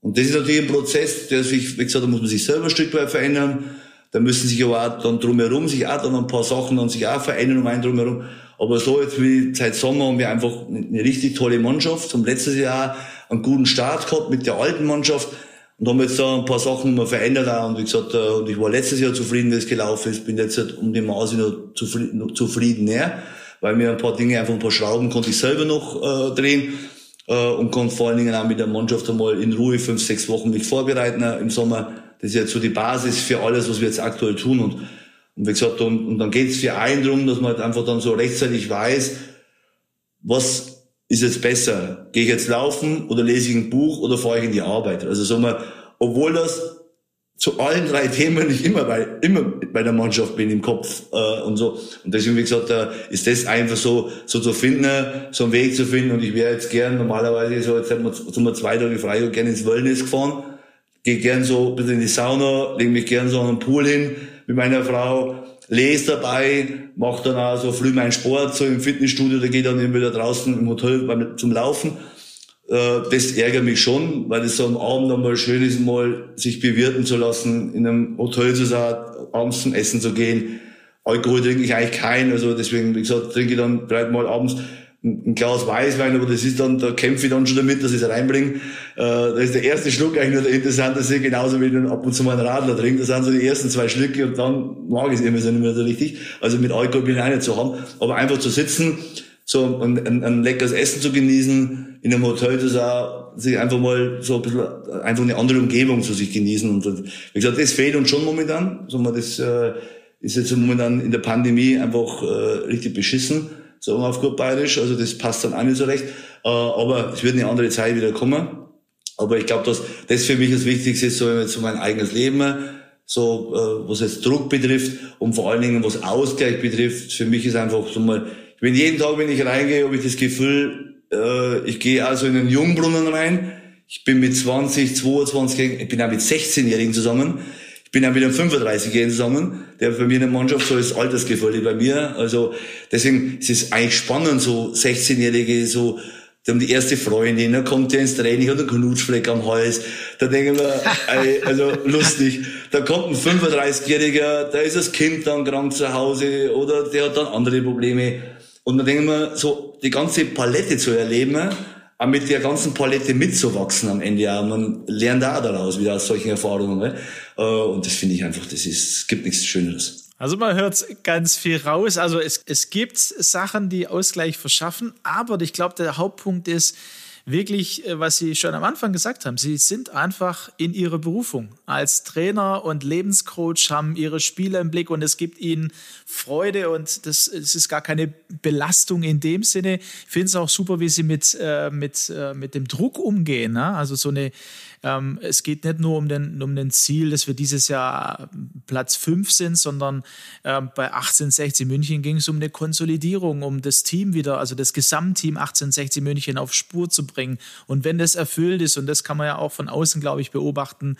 Und das ist natürlich ein Prozess, der sich, wie gesagt, da muss man sich selber ein Stück weit verändern. Da müssen sich aber auch dann drumherum sich auch dann ein paar Sachen dann sich auch verändern um einen drumherum. Aber so jetzt wie seit Sommer haben wir einfach eine richtig tolle Mannschaft. Haben letztes Jahr einen guten Start gehabt mit der alten Mannschaft. Und haben jetzt da ein paar Sachen mal verändert auch. Und wie gesagt, äh, und ich war letztes Jahr zufrieden, wie es gelaufen ist. Bin jetzt halt um die Maße noch zufrieden, noch zufriedener, weil mir ein paar Dinge, einfach ein paar Schrauben konnte ich selber noch äh, drehen. Äh, und konnte vor allen Dingen auch mit der Mannschaft einmal in Ruhe fünf, sechs Wochen mich vorbereiten äh, im Sommer. Das ist jetzt so die Basis für alles, was wir jetzt aktuell tun. Und, und wie gesagt, und, und dann geht es für einen darum, dass man halt einfach dann so rechtzeitig weiß, was ist jetzt besser? Gehe ich jetzt laufen oder lese ich ein Buch oder fahre ich in die Arbeit? Also sagen wir, obwohl das zu allen drei Themen nicht immer bei, immer bei der Mannschaft bin im Kopf äh, und so. Und deswegen, wie gesagt, äh, ist das einfach so, so zu finden, so einen Weg zu finden. Und ich wäre jetzt gern normalerweise so, jetzt wir, sind wir zwei Tage frei und gerne ins Wellness gefahren. Gehe gern so ein bisschen in die Sauna, lege mich gern so an den Pool hin mit meiner Frau lese dabei, mache dann auch so früh meinen Sport, so im Fitnessstudio, da gehe dann wieder draußen im Hotel zum Laufen. Äh, das ärgert mich schon, weil es so am Abend einmal schön ist, mal sich bewirten zu lassen, in einem Hotel zu sein, abends zum Essen zu gehen. Alkohol trinke ich eigentlich keinen, also deswegen, wie gesagt, trinke ich dann vielleicht mal abends ein Glas Weißwein, aber das ist dann, da kämpfe ich dann schon damit, dass ich es reinbringe. Äh, da ist der erste Schluck eigentlich nur der interessanteste, genauso wie dann ab und zu mal einen Radler trinkt. Das sind so die ersten zwei Schlücke und dann mag ich es irgendwie so nicht mehr so richtig. Also mit Alkohol bin ich auch nicht zu haben. Aber einfach zu sitzen, so ein, ein, ein leckeres Essen zu genießen, in einem Hotel zu sein, sich einfach mal so ein bisschen, einfach eine andere Umgebung zu sich genießen. Und wie gesagt, das fehlt uns schon momentan. So, man das äh, ist jetzt momentan in der Pandemie einfach äh, richtig beschissen sagen wir auf gut bayerisch, also das passt dann auch nicht so recht, äh, aber es wird eine andere Zeit wieder kommen. Aber ich glaube, dass das für mich das Wichtigste ist, so wenn jetzt so mein eigenes Leben, so äh, was jetzt Druck betrifft und vor allen Dingen was Ausgleich betrifft, für mich ist einfach so mal, ich bin jeden Tag, wenn ich reingehe, habe ich das Gefühl, äh, ich gehe also in einen Jungbrunnen rein. Ich bin mit 20, 22, ich bin auch mit 16-Jährigen zusammen. Ich bin ja mit einem 35-Jährigen zusammen, der bei mir in der Mannschaft so ist Altersgefälle bei mir. Also deswegen ist es eigentlich spannend, so 16-Jährige, so die haben die erste Freundin, dann kommt der ins Training, hat einen Knutschfleck am Hals. Da denken wir, also lustig. Da kommt ein 35-Jähriger, da ist das Kind dann krank zu Hause oder der hat dann andere Probleme. Und dann denken wir, so die ganze Palette zu erleben, auch mit der ganzen Palette mitzuwachsen am Ende. Ja. Man lernt auch daraus wieder aus solchen Erfahrungen. Ne? Äh, und das finde ich einfach, das ist, es gibt nichts Schöneres. Also man hört ganz viel raus. Also es, es gibt Sachen, die Ausgleich verschaffen, aber ich glaube, der Hauptpunkt ist, wirklich, äh, was Sie schon am Anfang gesagt haben, Sie sind einfach in Ihrer Berufung. Als Trainer und Lebenscoach haben Ihre Spieler im Blick und es gibt Ihnen Freude und das, es ist gar keine Belastung in dem Sinne. Ich finde es auch super, wie Sie mit, äh, mit, äh, mit dem Druck umgehen. Ne? Also so eine ähm, es geht nicht nur um den, um den Ziel, dass wir dieses Jahr Platz 5 sind, sondern ähm, bei 1860 München ging es um eine Konsolidierung, um das Team wieder, also das Gesamtteam 1860 München auf Spur zu bringen. Und wenn das erfüllt ist, und das kann man ja auch von außen, glaube ich, beobachten,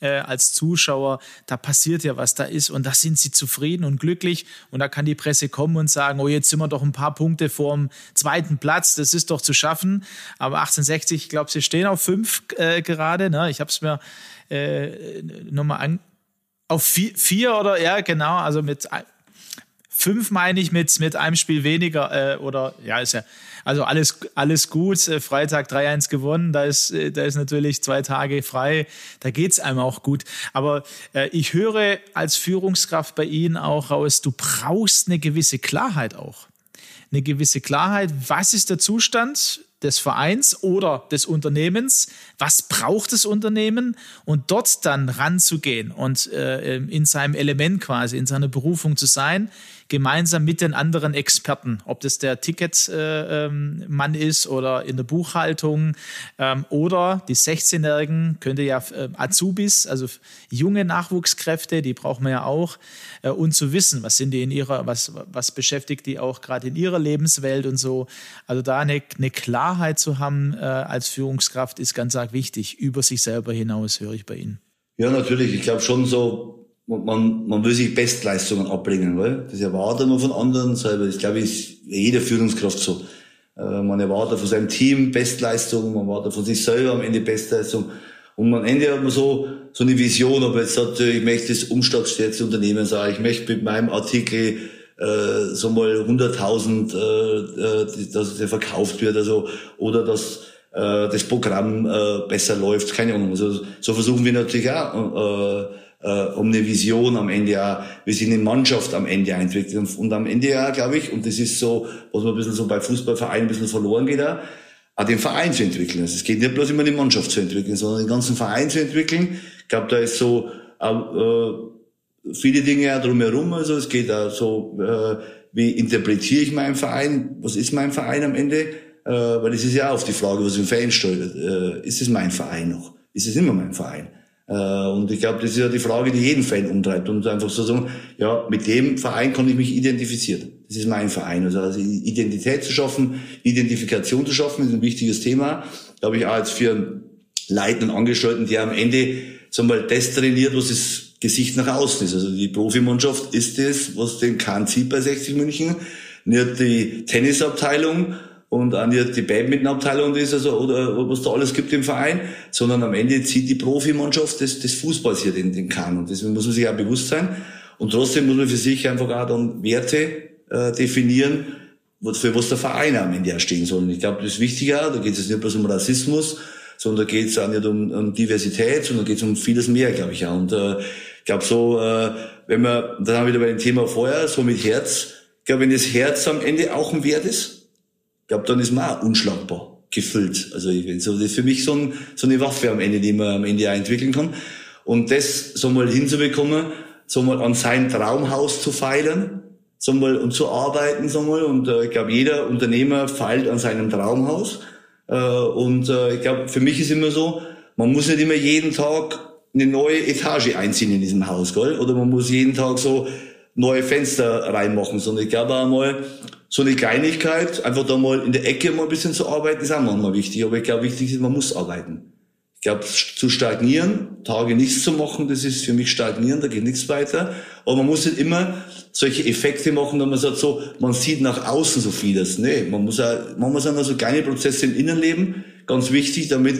äh, als Zuschauer, da passiert ja was, da ist und da sind sie zufrieden und glücklich und da kann die Presse kommen und sagen, oh, jetzt sind wir doch ein paar Punkte vorm zweiten Platz, das ist doch zu schaffen. Aber 1860, ich glaube, sie stehen auf fünf äh, gerade. Ne? Ich habe es mir äh, nochmal an. Auf vier, vier oder ja, genau, also mit fünf meine ich mit, mit einem Spiel weniger äh, oder ja, ist ja also alles, alles gut. Äh, Freitag 3-1 gewonnen. Da ist, äh, da ist natürlich zwei Tage frei. Da geht's einem auch gut. Aber äh, ich höre als Führungskraft bei Ihnen auch raus, du brauchst eine gewisse Klarheit auch. Eine gewisse Klarheit. Was ist der Zustand? Des Vereins oder des Unternehmens, was braucht das Unternehmen? Und dort dann ranzugehen und äh, in seinem Element quasi, in seiner Berufung zu sein, gemeinsam mit den anderen Experten, ob das der Ticketmann äh, ähm, ist oder in der Buchhaltung ähm, oder die 16-Jährigen, könnte ja äh, Azubis, also junge Nachwuchskräfte, die brauchen wir ja auch, äh, und zu wissen, was sind die in ihrer, was, was beschäftigt die auch gerade in ihrer Lebenswelt und so. Also da eine, eine Klarheit zu haben äh, als Führungskraft ist ganz arg wichtig, über sich selber hinaus, höre ich bei Ihnen. Ja, natürlich. Ich glaube schon so, man, man will sich Bestleistungen abbringen, weil das erwartet man von anderen selber. Das glaube ich ist jeder Führungskraft so. Äh, man erwartet von seinem Team Bestleistung, man erwartet von sich selber am Ende Bestleistung. Und am Ende hat man so, so eine Vision, aber jetzt sagt, ich möchte das umschlagstärkste Unternehmen sein, ich möchte mit meinem Artikel äh, so mal 100.000, äh, äh, dass der verkauft wird, also, oder dass äh, das Programm äh, besser läuft, keine Ahnung. Also, so versuchen wir natürlich auch, äh, äh, um eine Vision am Ende ja, wir sind eine Mannschaft am Ende entwickeln und am Ende ja, glaube ich, und das ist so, was man ein bisschen so bei Fußballvereinen ein bisschen verloren geht, auch, auch den Verein zu entwickeln. Also es geht nicht bloß immer die Mannschaft zu entwickeln, sondern den ganzen Verein zu entwickeln. Ich glaube, da ist so äh, viele Dinge auch drumherum. Also es geht auch so, äh, wie interpretiere ich meinen Verein? Was ist mein Verein am Ende? Äh, weil es ist ja auch die Frage, was im Verein steuert. Äh, ist es mein Verein noch? Ist es immer mein Verein? Äh, und ich glaube, das ist ja die Frage, die jeden Fan umtreibt. Und einfach so sagen, ja, mit dem Verein kann ich mich identifizieren. Das ist mein Verein. Also, also Identität zu schaffen, Identifikation zu schaffen, ist ein wichtiges Thema. Glaube ich auch jetzt für leitenden Angestellten, der am Ende, sagen wir mal, das trainiert, was das Gesicht nach außen ist. Also die Profimannschaft ist das, was den Kahn zieht bei 60 München. Nicht die Tennisabteilung, und nicht die Badminton-Abteilung ist, also, oder was da alles gibt im Verein, sondern am Ende zieht die Profimannschaft des, des Fußballs hier den, den Kahn. Und deswegen muss man sich auch bewusst sein. Und trotzdem muss man für sich einfach auch dann Werte äh, definieren, für was der Verein am Ende auch stehen soll. Und ich glaube, das ist wichtiger, da geht es nicht bloß um Rassismus, sondern da geht es auch nicht um, um Diversität, sondern geht es um vieles mehr, glaube ich auch. Und äh, ich glaube so, äh, wenn man, dann haben wir wieder bei dem Thema vorher, so mit Herz, ich glaube, wenn das Herz am Ende auch ein Wert ist, glaube, dann ist man auch unschlagbar gefüllt. Also ich, so, das ist für mich so, ein, so eine Waffe am Ende, die man am Ende auch entwickeln kann. Und das so mal hinzubekommen, so mal an sein Traumhaus zu feilen, so mal und zu arbeiten, so mal. Und äh, ich glaube, jeder Unternehmer feilt an seinem Traumhaus. Äh, und äh, ich glaube, für mich ist immer so, man muss nicht immer jeden Tag eine neue Etage einziehen in diesem Haus, gell? Oder man muss jeden Tag so neue Fenster reinmachen, sondern ich glaube auch mal, so eine Kleinigkeit, einfach da mal in der Ecke mal ein bisschen zu arbeiten, ist auch manchmal wichtig. Aber ich glaube, wichtig ist, man muss arbeiten. Ich glaube, zu stagnieren, Tage nichts zu machen, das ist für mich stagnieren, da geht nichts weiter. Aber man muss nicht immer solche Effekte machen, dass man sagt so, man sieht nach außen so vieles. Nee, man muss auch, man muss auch so kleine Prozesse im Innenleben, ganz wichtig, damit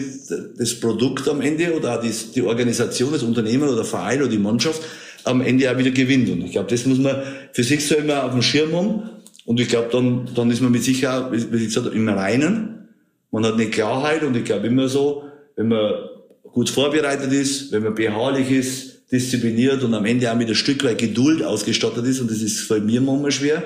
das Produkt am Ende oder auch die, die Organisation, das Unternehmen oder der Verein oder die Mannschaft am Ende auch wieder gewinnt. Und ich glaube, das muss man für sich so immer auf dem Schirm haben und ich glaube, dann, dann ist man mit Sicherheit, wie gesagt, im Reinen. Man hat eine Klarheit und ich glaube immer so, wenn man gut vorbereitet ist, wenn man beharrlich ist, diszipliniert und am Ende auch mit ein Stück weit Geduld ausgestattet ist, und das ist bei mir manchmal schwer.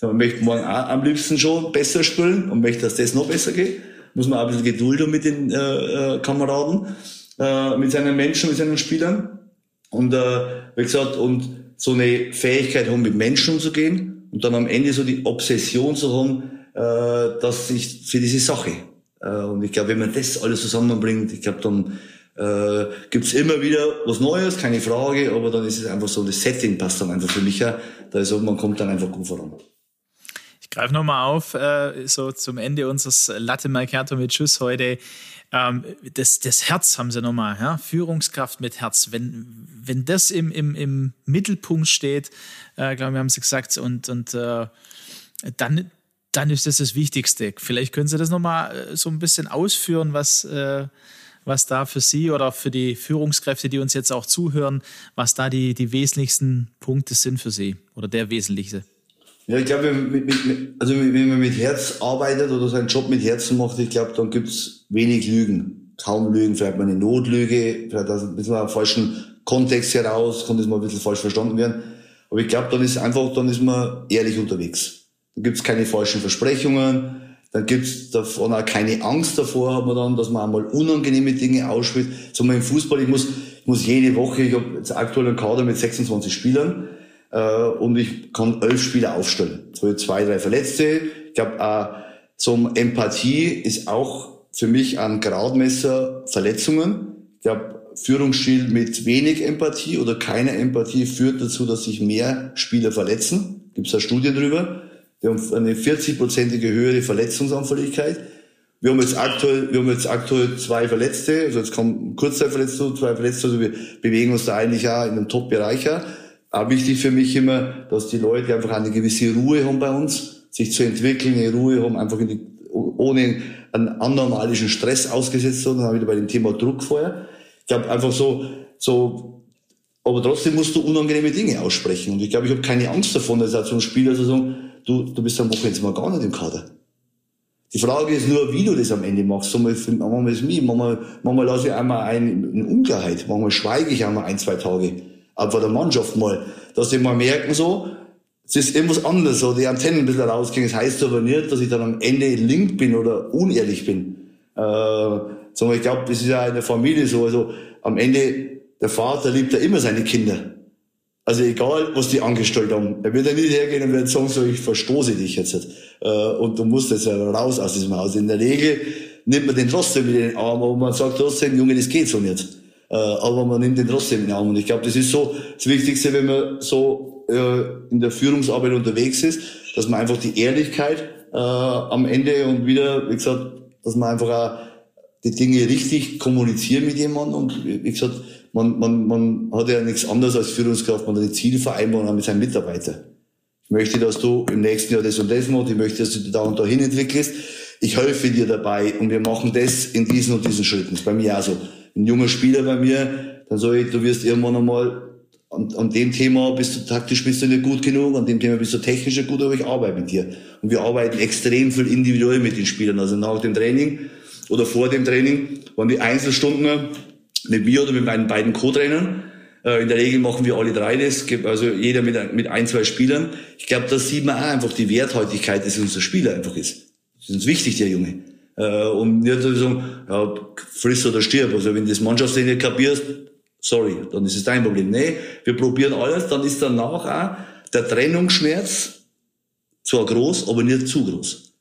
Man möchte morgen auch am liebsten schon besser spielen und möchte, dass das noch besser geht. Muss man auch ein bisschen Geduld haben mit den äh, äh, Kameraden, äh, mit seinen Menschen, mit seinen Spielern. Und äh, wie gesagt, und so eine Fähigkeit haben, mit Menschen umzugehen und dann am Ende so die Obsession zu haben, äh, dass ich für diese Sache. Äh, und ich glaube, wenn man das alles zusammenbringt, ich glaube, dann äh, gibt immer wieder was Neues, keine Frage, aber dann ist es einfach so, das Setting passt dann einfach für mich. Ja. Da ist so, man kommt dann einfach gut voran. Ich greife nochmal auf, äh, so zum Ende unseres Latte Mercato mit Schuss heute. Ähm, das, das Herz haben sie nochmal, ja? Führungskraft mit Herz. Wenn, wenn das im, im, im Mittelpunkt steht, äh, glaube ich, haben sie gesagt, und, und äh, dann, dann ist das das Wichtigste. Vielleicht können Sie das nochmal äh, so ein bisschen ausführen, was, äh, was da für Sie oder für die Führungskräfte, die uns jetzt auch zuhören, was da die, die wesentlichsten Punkte sind für Sie oder der wesentlichste. Ja, ich glaube, also wenn man mit Herz arbeitet oder seinen Job mit Herzen macht, ich glaube, dann gibt's wenig Lügen. Kaum Lügen, vielleicht mal eine Notlüge, vielleicht aus ein bisschen einem falschen Kontext heraus, kann das mal ein bisschen falsch verstanden werden. Aber ich glaube, dann ist einfach, dann ist man ehrlich unterwegs. Da gibt's keine falschen Versprechungen, Dann gibt's davon auch keine Angst davor, hat man dann, dass man einmal unangenehme Dinge ausspricht. Zum Beispiel im Fußball, ich muss, ich muss jede Woche, ich habe jetzt aktuell einen Kader mit 26 Spielern, äh, und ich kann elf Spieler aufstellen. So zwei, drei Verletzte. Ich glaube, äh, zum Empathie ist auch für mich ein Gradmesser Verletzungen. Glaube, Führungsstil mit wenig Empathie oder keiner Empathie führt dazu, dass sich mehr Spieler verletzen. Gibt es da Studien drüber? Wir haben eine 40-prozentige höhere Verletzungsanfälligkeit. Wir haben jetzt aktuell, wir haben jetzt aktuell zwei Verletzte, also jetzt kommen Kurzzeitverletzte, zwei Verletzte, also wir bewegen uns da eigentlich auch in einem Top-Bereich. Auch wichtig für mich immer, dass die Leute einfach eine gewisse Ruhe haben bei uns, sich zu entwickeln, eine Ruhe haben, einfach die, ohne einen anormalischen Stress ausgesetzt zu werden, wieder bei dem Thema Druck vorher. Ich glaube einfach so, so, aber trotzdem musst du unangenehme Dinge aussprechen. Und ich glaube, ich habe keine Angst davon, dass auch so ein Spieler so sagen, du, du bist am Wochenende mal gar nicht im Kader. Die Frage ist nur, wie du das am Ende machst. So, manchmal ist mich, manchmal, manchmal lasse ich einmal ein, in Unklarheit, manchmal schweige ich einmal ein, zwei Tage. Aber der Mannschaft mal, dass die mal merken so, es ist irgendwas anderes, so die Antennen ein bisschen rausgehen. Das heißt aber nicht, dass ich dann am Ende link bin oder unehrlich bin. Äh, sondern ich glaube, das ist ja in der Familie so. Also am Ende, der Vater liebt ja immer seine Kinder. Also egal, was die angestellt haben. Er wird ja nicht hergehen und wird sagen, so, ich verstoße dich jetzt. Äh, und du musst jetzt raus aus diesem Haus. In der Regel nimmt man den trotzdem in den Arm, aber man sagt trotzdem, Junge, das geht so nicht. Äh, aber man nimmt den trotzdem in den Arm. Und ich glaube, das ist so das Wichtigste, wenn man so äh, in der Führungsarbeit unterwegs ist, dass man einfach die Ehrlichkeit äh, am Ende und wieder, wie gesagt, dass man einfach auch die Dinge richtig kommunizieren mit jemandem und wie gesagt, man, man, man hat ja nichts anderes als Führungskraft, man hat die Zielvereinbarung mit seinen Mitarbeitern. Ich möchte, dass du im nächsten Jahr das und das machst, ich möchte, dass du da und dahin entwickelst. Ich helfe dir dabei und wir machen das in diesen und diesen Schritten. Das ist bei mir auch so. Ein junger Spieler bei mir, dann sage ich, du wirst irgendwann einmal an, an dem Thema bist du taktisch bist du nicht gut genug, an dem Thema bist du technisch nicht gut, aber ich arbeite mit dir. Und wir arbeiten extrem viel individuell mit den Spielern. Also nach dem Training oder vor dem Training waren die Einzelstunden mit mir oder mit meinen beiden Co-Trainern. Äh, in der Regel machen wir alle drei das, also jeder mit, mit ein, zwei Spielern. Ich glaube, da sieht man auch einfach die Werthaltigkeit, dass unser Spieler einfach ist. Das ist uns wichtig, der Junge. Äh, und nicht so sagen, ja, friss oder stirb. Also wenn du das Mannschaftstraining kapierst, sorry, dann ist es dein Problem. Nee, wir probieren alles, dann ist danach auch der Trennungsschmerz zwar groß, aber nicht zu groß.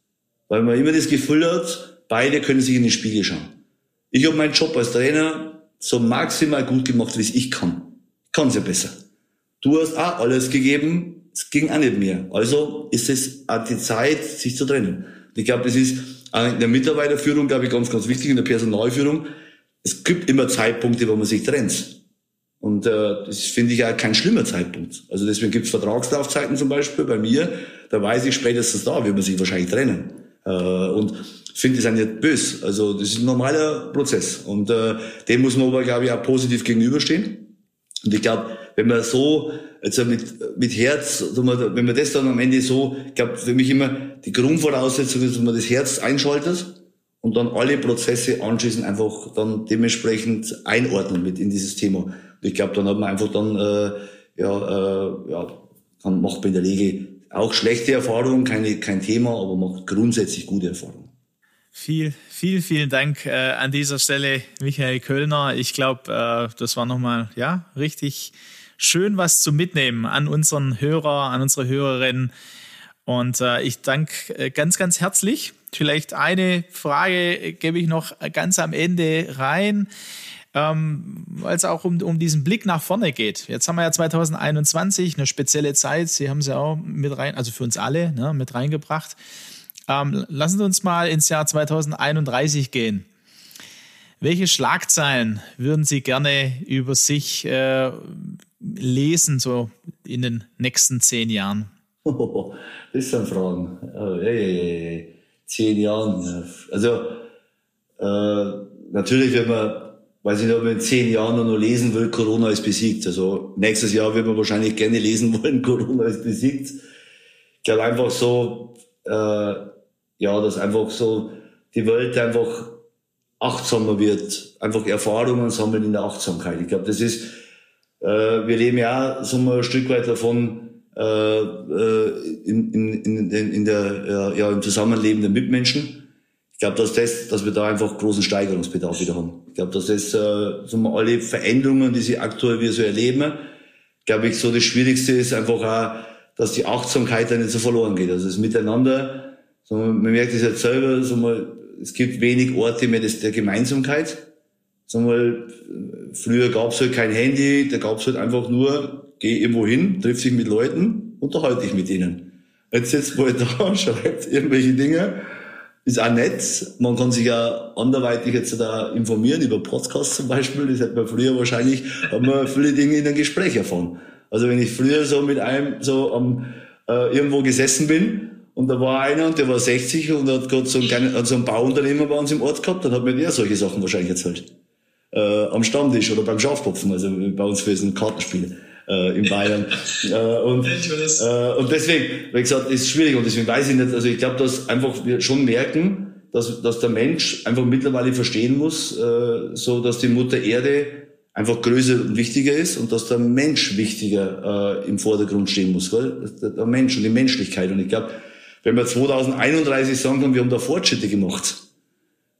Weil man immer das Gefühl hat, beide können sich in den Spiegel schauen. Ich habe meinen Job als Trainer so maximal gut gemacht, wie es ich kann. Kann ja besser. Du hast auch alles gegeben, es ging auch nicht mehr. Also ist es auch die Zeit, sich zu trennen. Ich glaube, das ist in der Mitarbeiterführung, glaube ich, ganz, ganz wichtig, in der Personalführung. Es gibt immer Zeitpunkte, wo man sich trennt. Und äh, das finde ich auch kein schlimmer Zeitpunkt. Also deswegen gibt es Vertragslaufzeiten zum Beispiel bei mir. Da weiß ich spätestens da, wird man sich wahrscheinlich trennen. Äh, und finde das auch nicht böse. Also das ist ein normaler Prozess. Und äh, dem muss man aber, glaube ich, auch positiv gegenüberstehen. Und ich glaube, wenn man so, also mit, mit Herz, wenn man das dann am Ende so, ich glaube, für mich immer die Grundvoraussetzung ist, dass man das Herz einschaltet und dann alle Prozesse anschließend einfach dann dementsprechend einordnen mit in dieses Thema. Und ich glaube, dann hat man einfach dann, äh, ja, äh, ja, dann macht man in der Regel auch schlechte Erfahrungen, keine, kein Thema, aber macht grundsätzlich gute Erfahrungen. Viel, viel, vielen Dank äh, an dieser Stelle, Michael Kölner. Ich glaube, äh, das war nochmal, ja, richtig schön was zu mitnehmen an unseren Hörer, an unsere Hörerinnen. Und äh, ich danke äh, ganz, ganz herzlich. Vielleicht eine Frage gebe ich noch ganz am Ende rein ähm, weil es auch um, um diesen Blick nach vorne geht. Jetzt haben wir ja 2021 eine spezielle Zeit. Sie haben sie auch mit rein, also für uns alle, ne, mit reingebracht. Ähm, lassen Sie uns mal ins Jahr 2031 gehen. Welche Schlagzeilen würden Sie gerne über sich äh, lesen, so in den nächsten zehn Jahren? Oh, das sind Fragen. Oh, hey, hey, hey. Zehn Jahren. Also, äh, natürlich, wenn man weiß ich nicht, ob man in zehn Jahren noch lesen will, Corona ist besiegt. Also nächstes Jahr wird man wahrscheinlich gerne lesen wollen, Corona ist besiegt. Ich glaube einfach so, äh, ja, dass einfach so die Welt einfach achtsamer wird, einfach Erfahrungen sammeln in der Achtsamkeit. Ich glaube, das ist, äh, wir leben ja so ein Stück weit davon, äh, in, in, in, in der, ja, im Zusammenleben der Mitmenschen. Ich glaube, dass das, dass wir da einfach großen Steigerungsbedarf wieder haben. Ich glaube, dass das äh, so alle Veränderungen, die sie aktuell wir so erleben, glaube ich, so das Schwierigste ist einfach auch, dass die Achtsamkeit da nicht so verloren geht. Also das Miteinander, so, man merkt es jetzt selber, so mal, es gibt wenig Orte mehr des, der Gemeinsamkeit. So mal, früher gab es halt kein Handy, da gab es halt einfach nur, geh irgendwo hin, triff dich mit Leuten, unterhalte dich mit ihnen. Jetzt sitzt man da, schreibt irgendwelche Dinge, ist auch nett. Man kann sich ja anderweitig jetzt da informieren, über Podcasts zum Beispiel. Das hätte man früher wahrscheinlich, hat man viele Dinge in einem Gespräch erfahren. Also wenn ich früher so mit einem so am, äh, irgendwo gesessen bin und da war einer und der war 60 und hat gerade so ein, so ein Bauunternehmer bei uns im Ort gehabt, dann hat mir der solche Sachen wahrscheinlich erzählt. Äh, am Stammtisch oder beim Schafkopfen, also bei uns für ein Kartenspiel äh, in Bayern. äh, und, äh, und deswegen, wie gesagt, ist schwierig und deswegen weiß ich nicht, also ich glaube, dass einfach wir schon merken, dass, dass der Mensch einfach mittlerweile verstehen muss, äh, so dass die Mutter Erde einfach größer und wichtiger ist und dass der Mensch wichtiger äh, im Vordergrund stehen muss, gell? Der, der Mensch und die Menschlichkeit. Und ich glaube, wenn wir 2031 sagen können, wir haben da Fortschritte gemacht,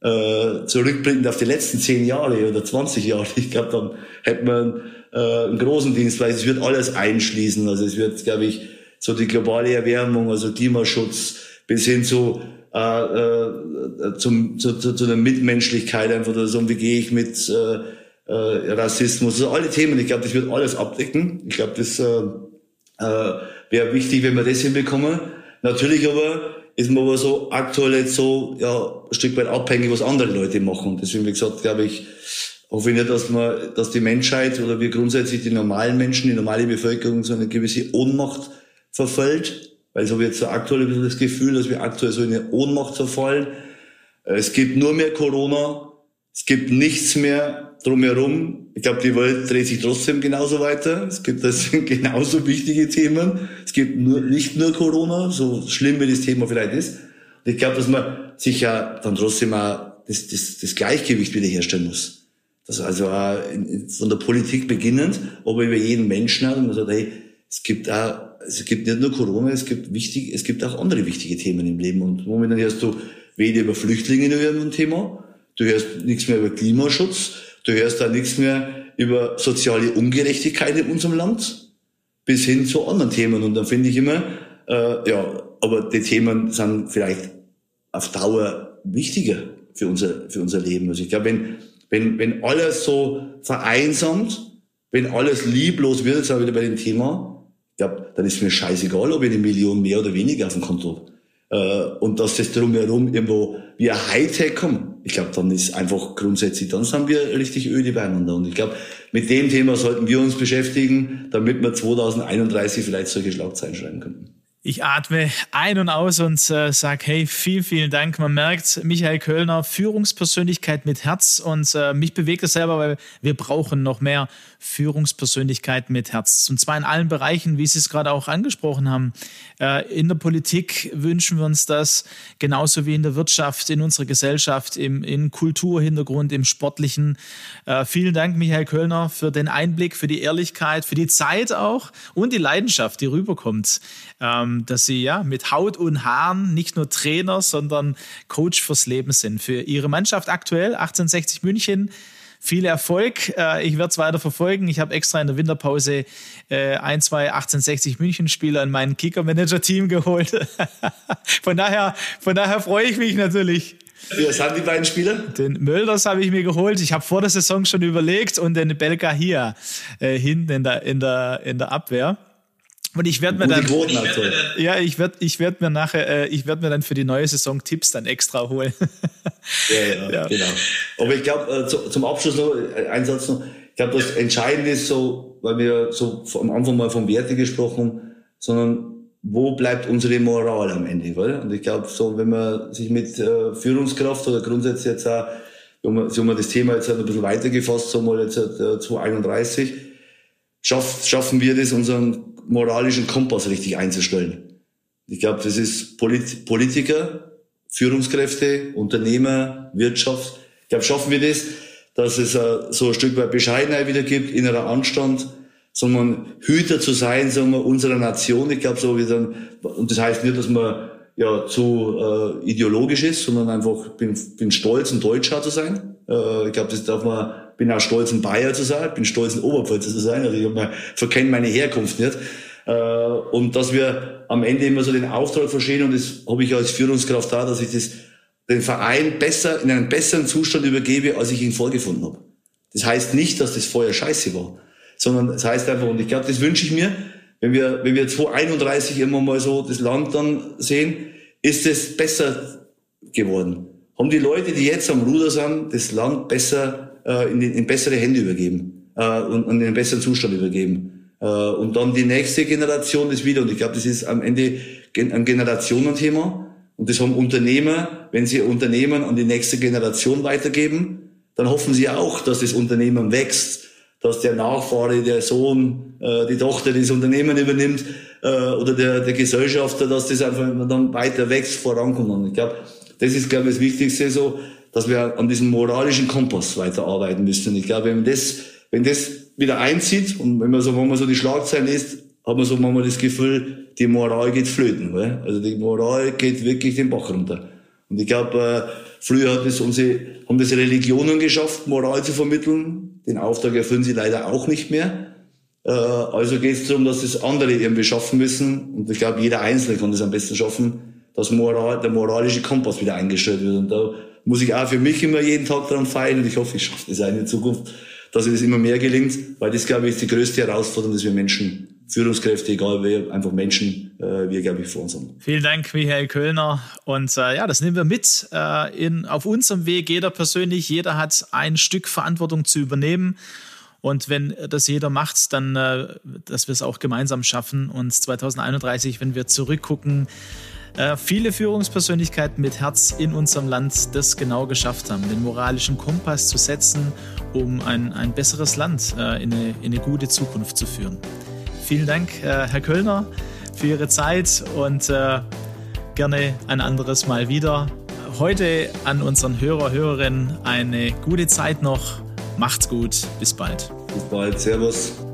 äh, zurückblickend auf die letzten zehn Jahre oder 20 Jahre, ich glaube, dann hätten wir äh, einen großen Dienst, weil es wird alles einschließen. Also es wird, glaube ich, so die globale Erwärmung, also Klimaschutz bis hin zu äh, äh, zum, zu, zu, zu der Mitmenschlichkeit, einfach so, wie gehe ich mit äh, äh, Rassismus, also alle Themen, ich glaube, das wird alles abdecken. Ich glaube, das äh, äh, wäre wichtig, wenn wir das hinbekommen. Natürlich aber ist man aber so aktuell jetzt so ja, ein Stück weit abhängig, was andere Leute machen. Und deswegen, wie gesagt, glaube ich, hoffe ich nicht, dass man, dass die Menschheit oder wir grundsätzlich die normalen Menschen, die normale Bevölkerung so eine gewisse Ohnmacht verfällt. Weil so habe jetzt so aktuell ein bisschen das Gefühl, dass wir aktuell so in eine Ohnmacht verfallen. Es gibt nur mehr Corona. Es gibt nichts mehr drumherum. Ich glaube, die Welt dreht sich trotzdem genauso weiter. Es gibt das genauso wichtige Themen. Es gibt nur, nicht nur Corona, so schlimm wie das Thema vielleicht ist. Und ich glaube, dass man sich ja dann trotzdem auch das, das, das Gleichgewicht wiederherstellen muss. Das also auch von der Politik beginnend, aber über jeden Menschen hat und man sagt, hey, es gibt auch, es gibt nicht nur Corona, es gibt wichtig, es gibt auch andere wichtige Themen im Leben. Und momentan hörst du weder über Flüchtlinge über ein Thema, du hörst nichts mehr über Klimaschutz, du hörst da nichts mehr über soziale Ungerechtigkeit in unserem Land, bis hin zu anderen Themen. Und dann finde ich immer, äh, ja, aber die Themen sind vielleicht auf Dauer wichtiger für unser, für unser Leben. Also ich glaube, wenn wenn, wenn alles so vereinsamt, wenn alles lieblos wird, jetzt wieder bei dem Thema, ja, dann ist mir scheißegal, ob ich eine Million mehr oder weniger auf dem Konto äh, und dass das drumherum irgendwo wie ein Hightech kommt. Ich glaube, dann ist einfach grundsätzlich, dann sind wir richtig öde beieinander. Und ich glaube, mit dem Thema sollten wir uns beschäftigen, damit wir 2031 vielleicht solche Schlagzeilen schreiben könnten. Ich atme ein und aus und äh, sage, hey, vielen, vielen Dank. Man merkt, Michael Kölner, Führungspersönlichkeit mit Herz und äh, mich bewegt es selber, weil wir brauchen noch mehr Führungspersönlichkeit mit Herz. Und zwar in allen Bereichen, wie Sie es gerade auch angesprochen haben. Äh, in der Politik wünschen wir uns das, genauso wie in der Wirtschaft, in unserer Gesellschaft, im in Kulturhintergrund, im Sportlichen. Äh, vielen Dank, Michael Kölner, für den Einblick, für die Ehrlichkeit, für die Zeit auch und die Leidenschaft, die rüberkommt. Ähm, dass sie ja mit Haut und Haaren nicht nur Trainer, sondern Coach fürs Leben sind. Für ihre Mannschaft aktuell 1860 München. Viel Erfolg. Äh, ich werde es weiter verfolgen. Ich habe extra in der Winterpause äh, ein, zwei 1860 München-Spieler in mein Kicker-Manager-Team geholt. von, daher, von daher freue ich mich natürlich. Wer sind die beiden Spieler? Den Mölders habe ich mir geholt. Ich habe vor der Saison schon überlegt und den Belga hier äh, hinten in der, in, der, in der Abwehr. Und ich werde mir dann, Quoten, also. ja, ich werde, ich werde mir nachher, äh, ich werde mir dann für die neue Saison Tipps dann extra holen. ja, ja, ja, genau. Aber ich glaube, äh, zu, zum Abschluss noch äh, ein Satz noch. Ich glaube, das Entscheidende ist so, weil wir so am Anfang mal von Werte gesprochen haben, sondern wo bleibt unsere Moral am Ende, weil? Und ich glaube, so, wenn man sich mit äh, Führungskraft oder grundsätzlich jetzt auch, wenn man, so man das Thema jetzt halt ein bisschen weitergefasst, so mal jetzt äh, 2031, schaff, schaffen wir das, unseren moralischen Kompass richtig einzustellen. Ich glaube, das ist Polit Politiker, Führungskräfte, Unternehmer, Wirtschaft. Ich glaube, schaffen wir das, dass es uh, so ein Stück weit Bescheidenheit wieder gibt, innerer Anstand, sondern Hüter zu sein, sagen wir, unserer Nation. Ich glaube, so wie dann, und das heißt nicht, dass man ja zu äh, ideologisch ist, sondern einfach bin, bin stolz, ein Deutscher zu sein. Äh, ich glaube, das darf man, bin auch stolz, ein Bayer zu sein, bin stolz, ein Oberpfälzer zu sein. Also ich verkenne meine Herkunft nicht. Äh, und dass wir am Ende immer so den Auftrag verstehen, und das habe ich als Führungskraft da, dass ich das, den Verein besser, in einen besseren Zustand übergebe, als ich ihn vorgefunden habe. Das heißt nicht, dass das vorher scheiße war, sondern das heißt einfach, und ich glaube, das wünsche ich mir, wenn wir, wenn wir 2031 immer mal so das Land dann sehen, ist es besser geworden. Haben die Leute, die jetzt am Ruder sind, das Land besser äh, in, in bessere Hände übergeben äh, und, und in einen besseren Zustand übergeben. Äh, und dann die nächste Generation das wieder. Und ich glaube, das ist am Ende ein Generationenthema. Und das haben Unternehmer, wenn sie Unternehmen an die nächste Generation weitergeben, dann hoffen sie auch, dass das Unternehmen wächst dass der Nachfahre, der Sohn, äh, die Tochter das Unternehmen übernimmt äh, oder der, der Gesellschafter, dass das einfach dann weiter wächst, vorankommt. Und ich glaube, das ist, glaube ich, das Wichtigste so, dass wir an diesem moralischen Kompass weiterarbeiten müssen. Ich glaube, wenn das, wenn das wieder einzieht und wenn man so, wenn man so die Schlagzeilen liest, hat man so manchmal das Gefühl, die Moral geht flöten. Weil? Also die Moral geht wirklich den Bach runter. Und ich glaube, äh, früher hat es unsere, haben das Religionen geschafft, Moral zu vermitteln. Den Auftrag erfüllen sie leider auch nicht mehr. Äh, also geht es darum, dass das andere irgendwie schaffen müssen. Und ich glaube, jeder Einzelne kann das am besten schaffen, dass Moral, der moralische Kompass wieder eingestellt wird. Und da muss ich auch für mich immer jeden Tag daran feilen. Und ich hoffe, ich schaffe das auch in der Zukunft, dass es das immer mehr gelingt, weil das, glaube ich, ist die größte Herausforderung, dass wir Menschen Führungskräfte, egal wer, einfach Menschen, äh, wir, glaube ich, vor uns haben. Vielen Dank, Michael Kölner. Und äh, ja, das nehmen wir mit äh, in, auf unserem Weg. Jeder persönlich, jeder hat ein Stück Verantwortung zu übernehmen. Und wenn das jeder macht, dann, äh, dass wir es auch gemeinsam schaffen. Und 2031, wenn wir zurückgucken, äh, viele Führungspersönlichkeiten mit Herz in unserem Land das genau geschafft haben, den moralischen Kompass zu setzen, um ein, ein besseres Land äh, in, eine, in eine gute Zukunft zu führen. Vielen Dank, äh, Herr Kölner, für Ihre Zeit und äh, gerne ein anderes Mal wieder. Heute an unseren Hörer, Hörerinnen eine gute Zeit noch. Macht's gut. Bis bald. Bis bald. Servus.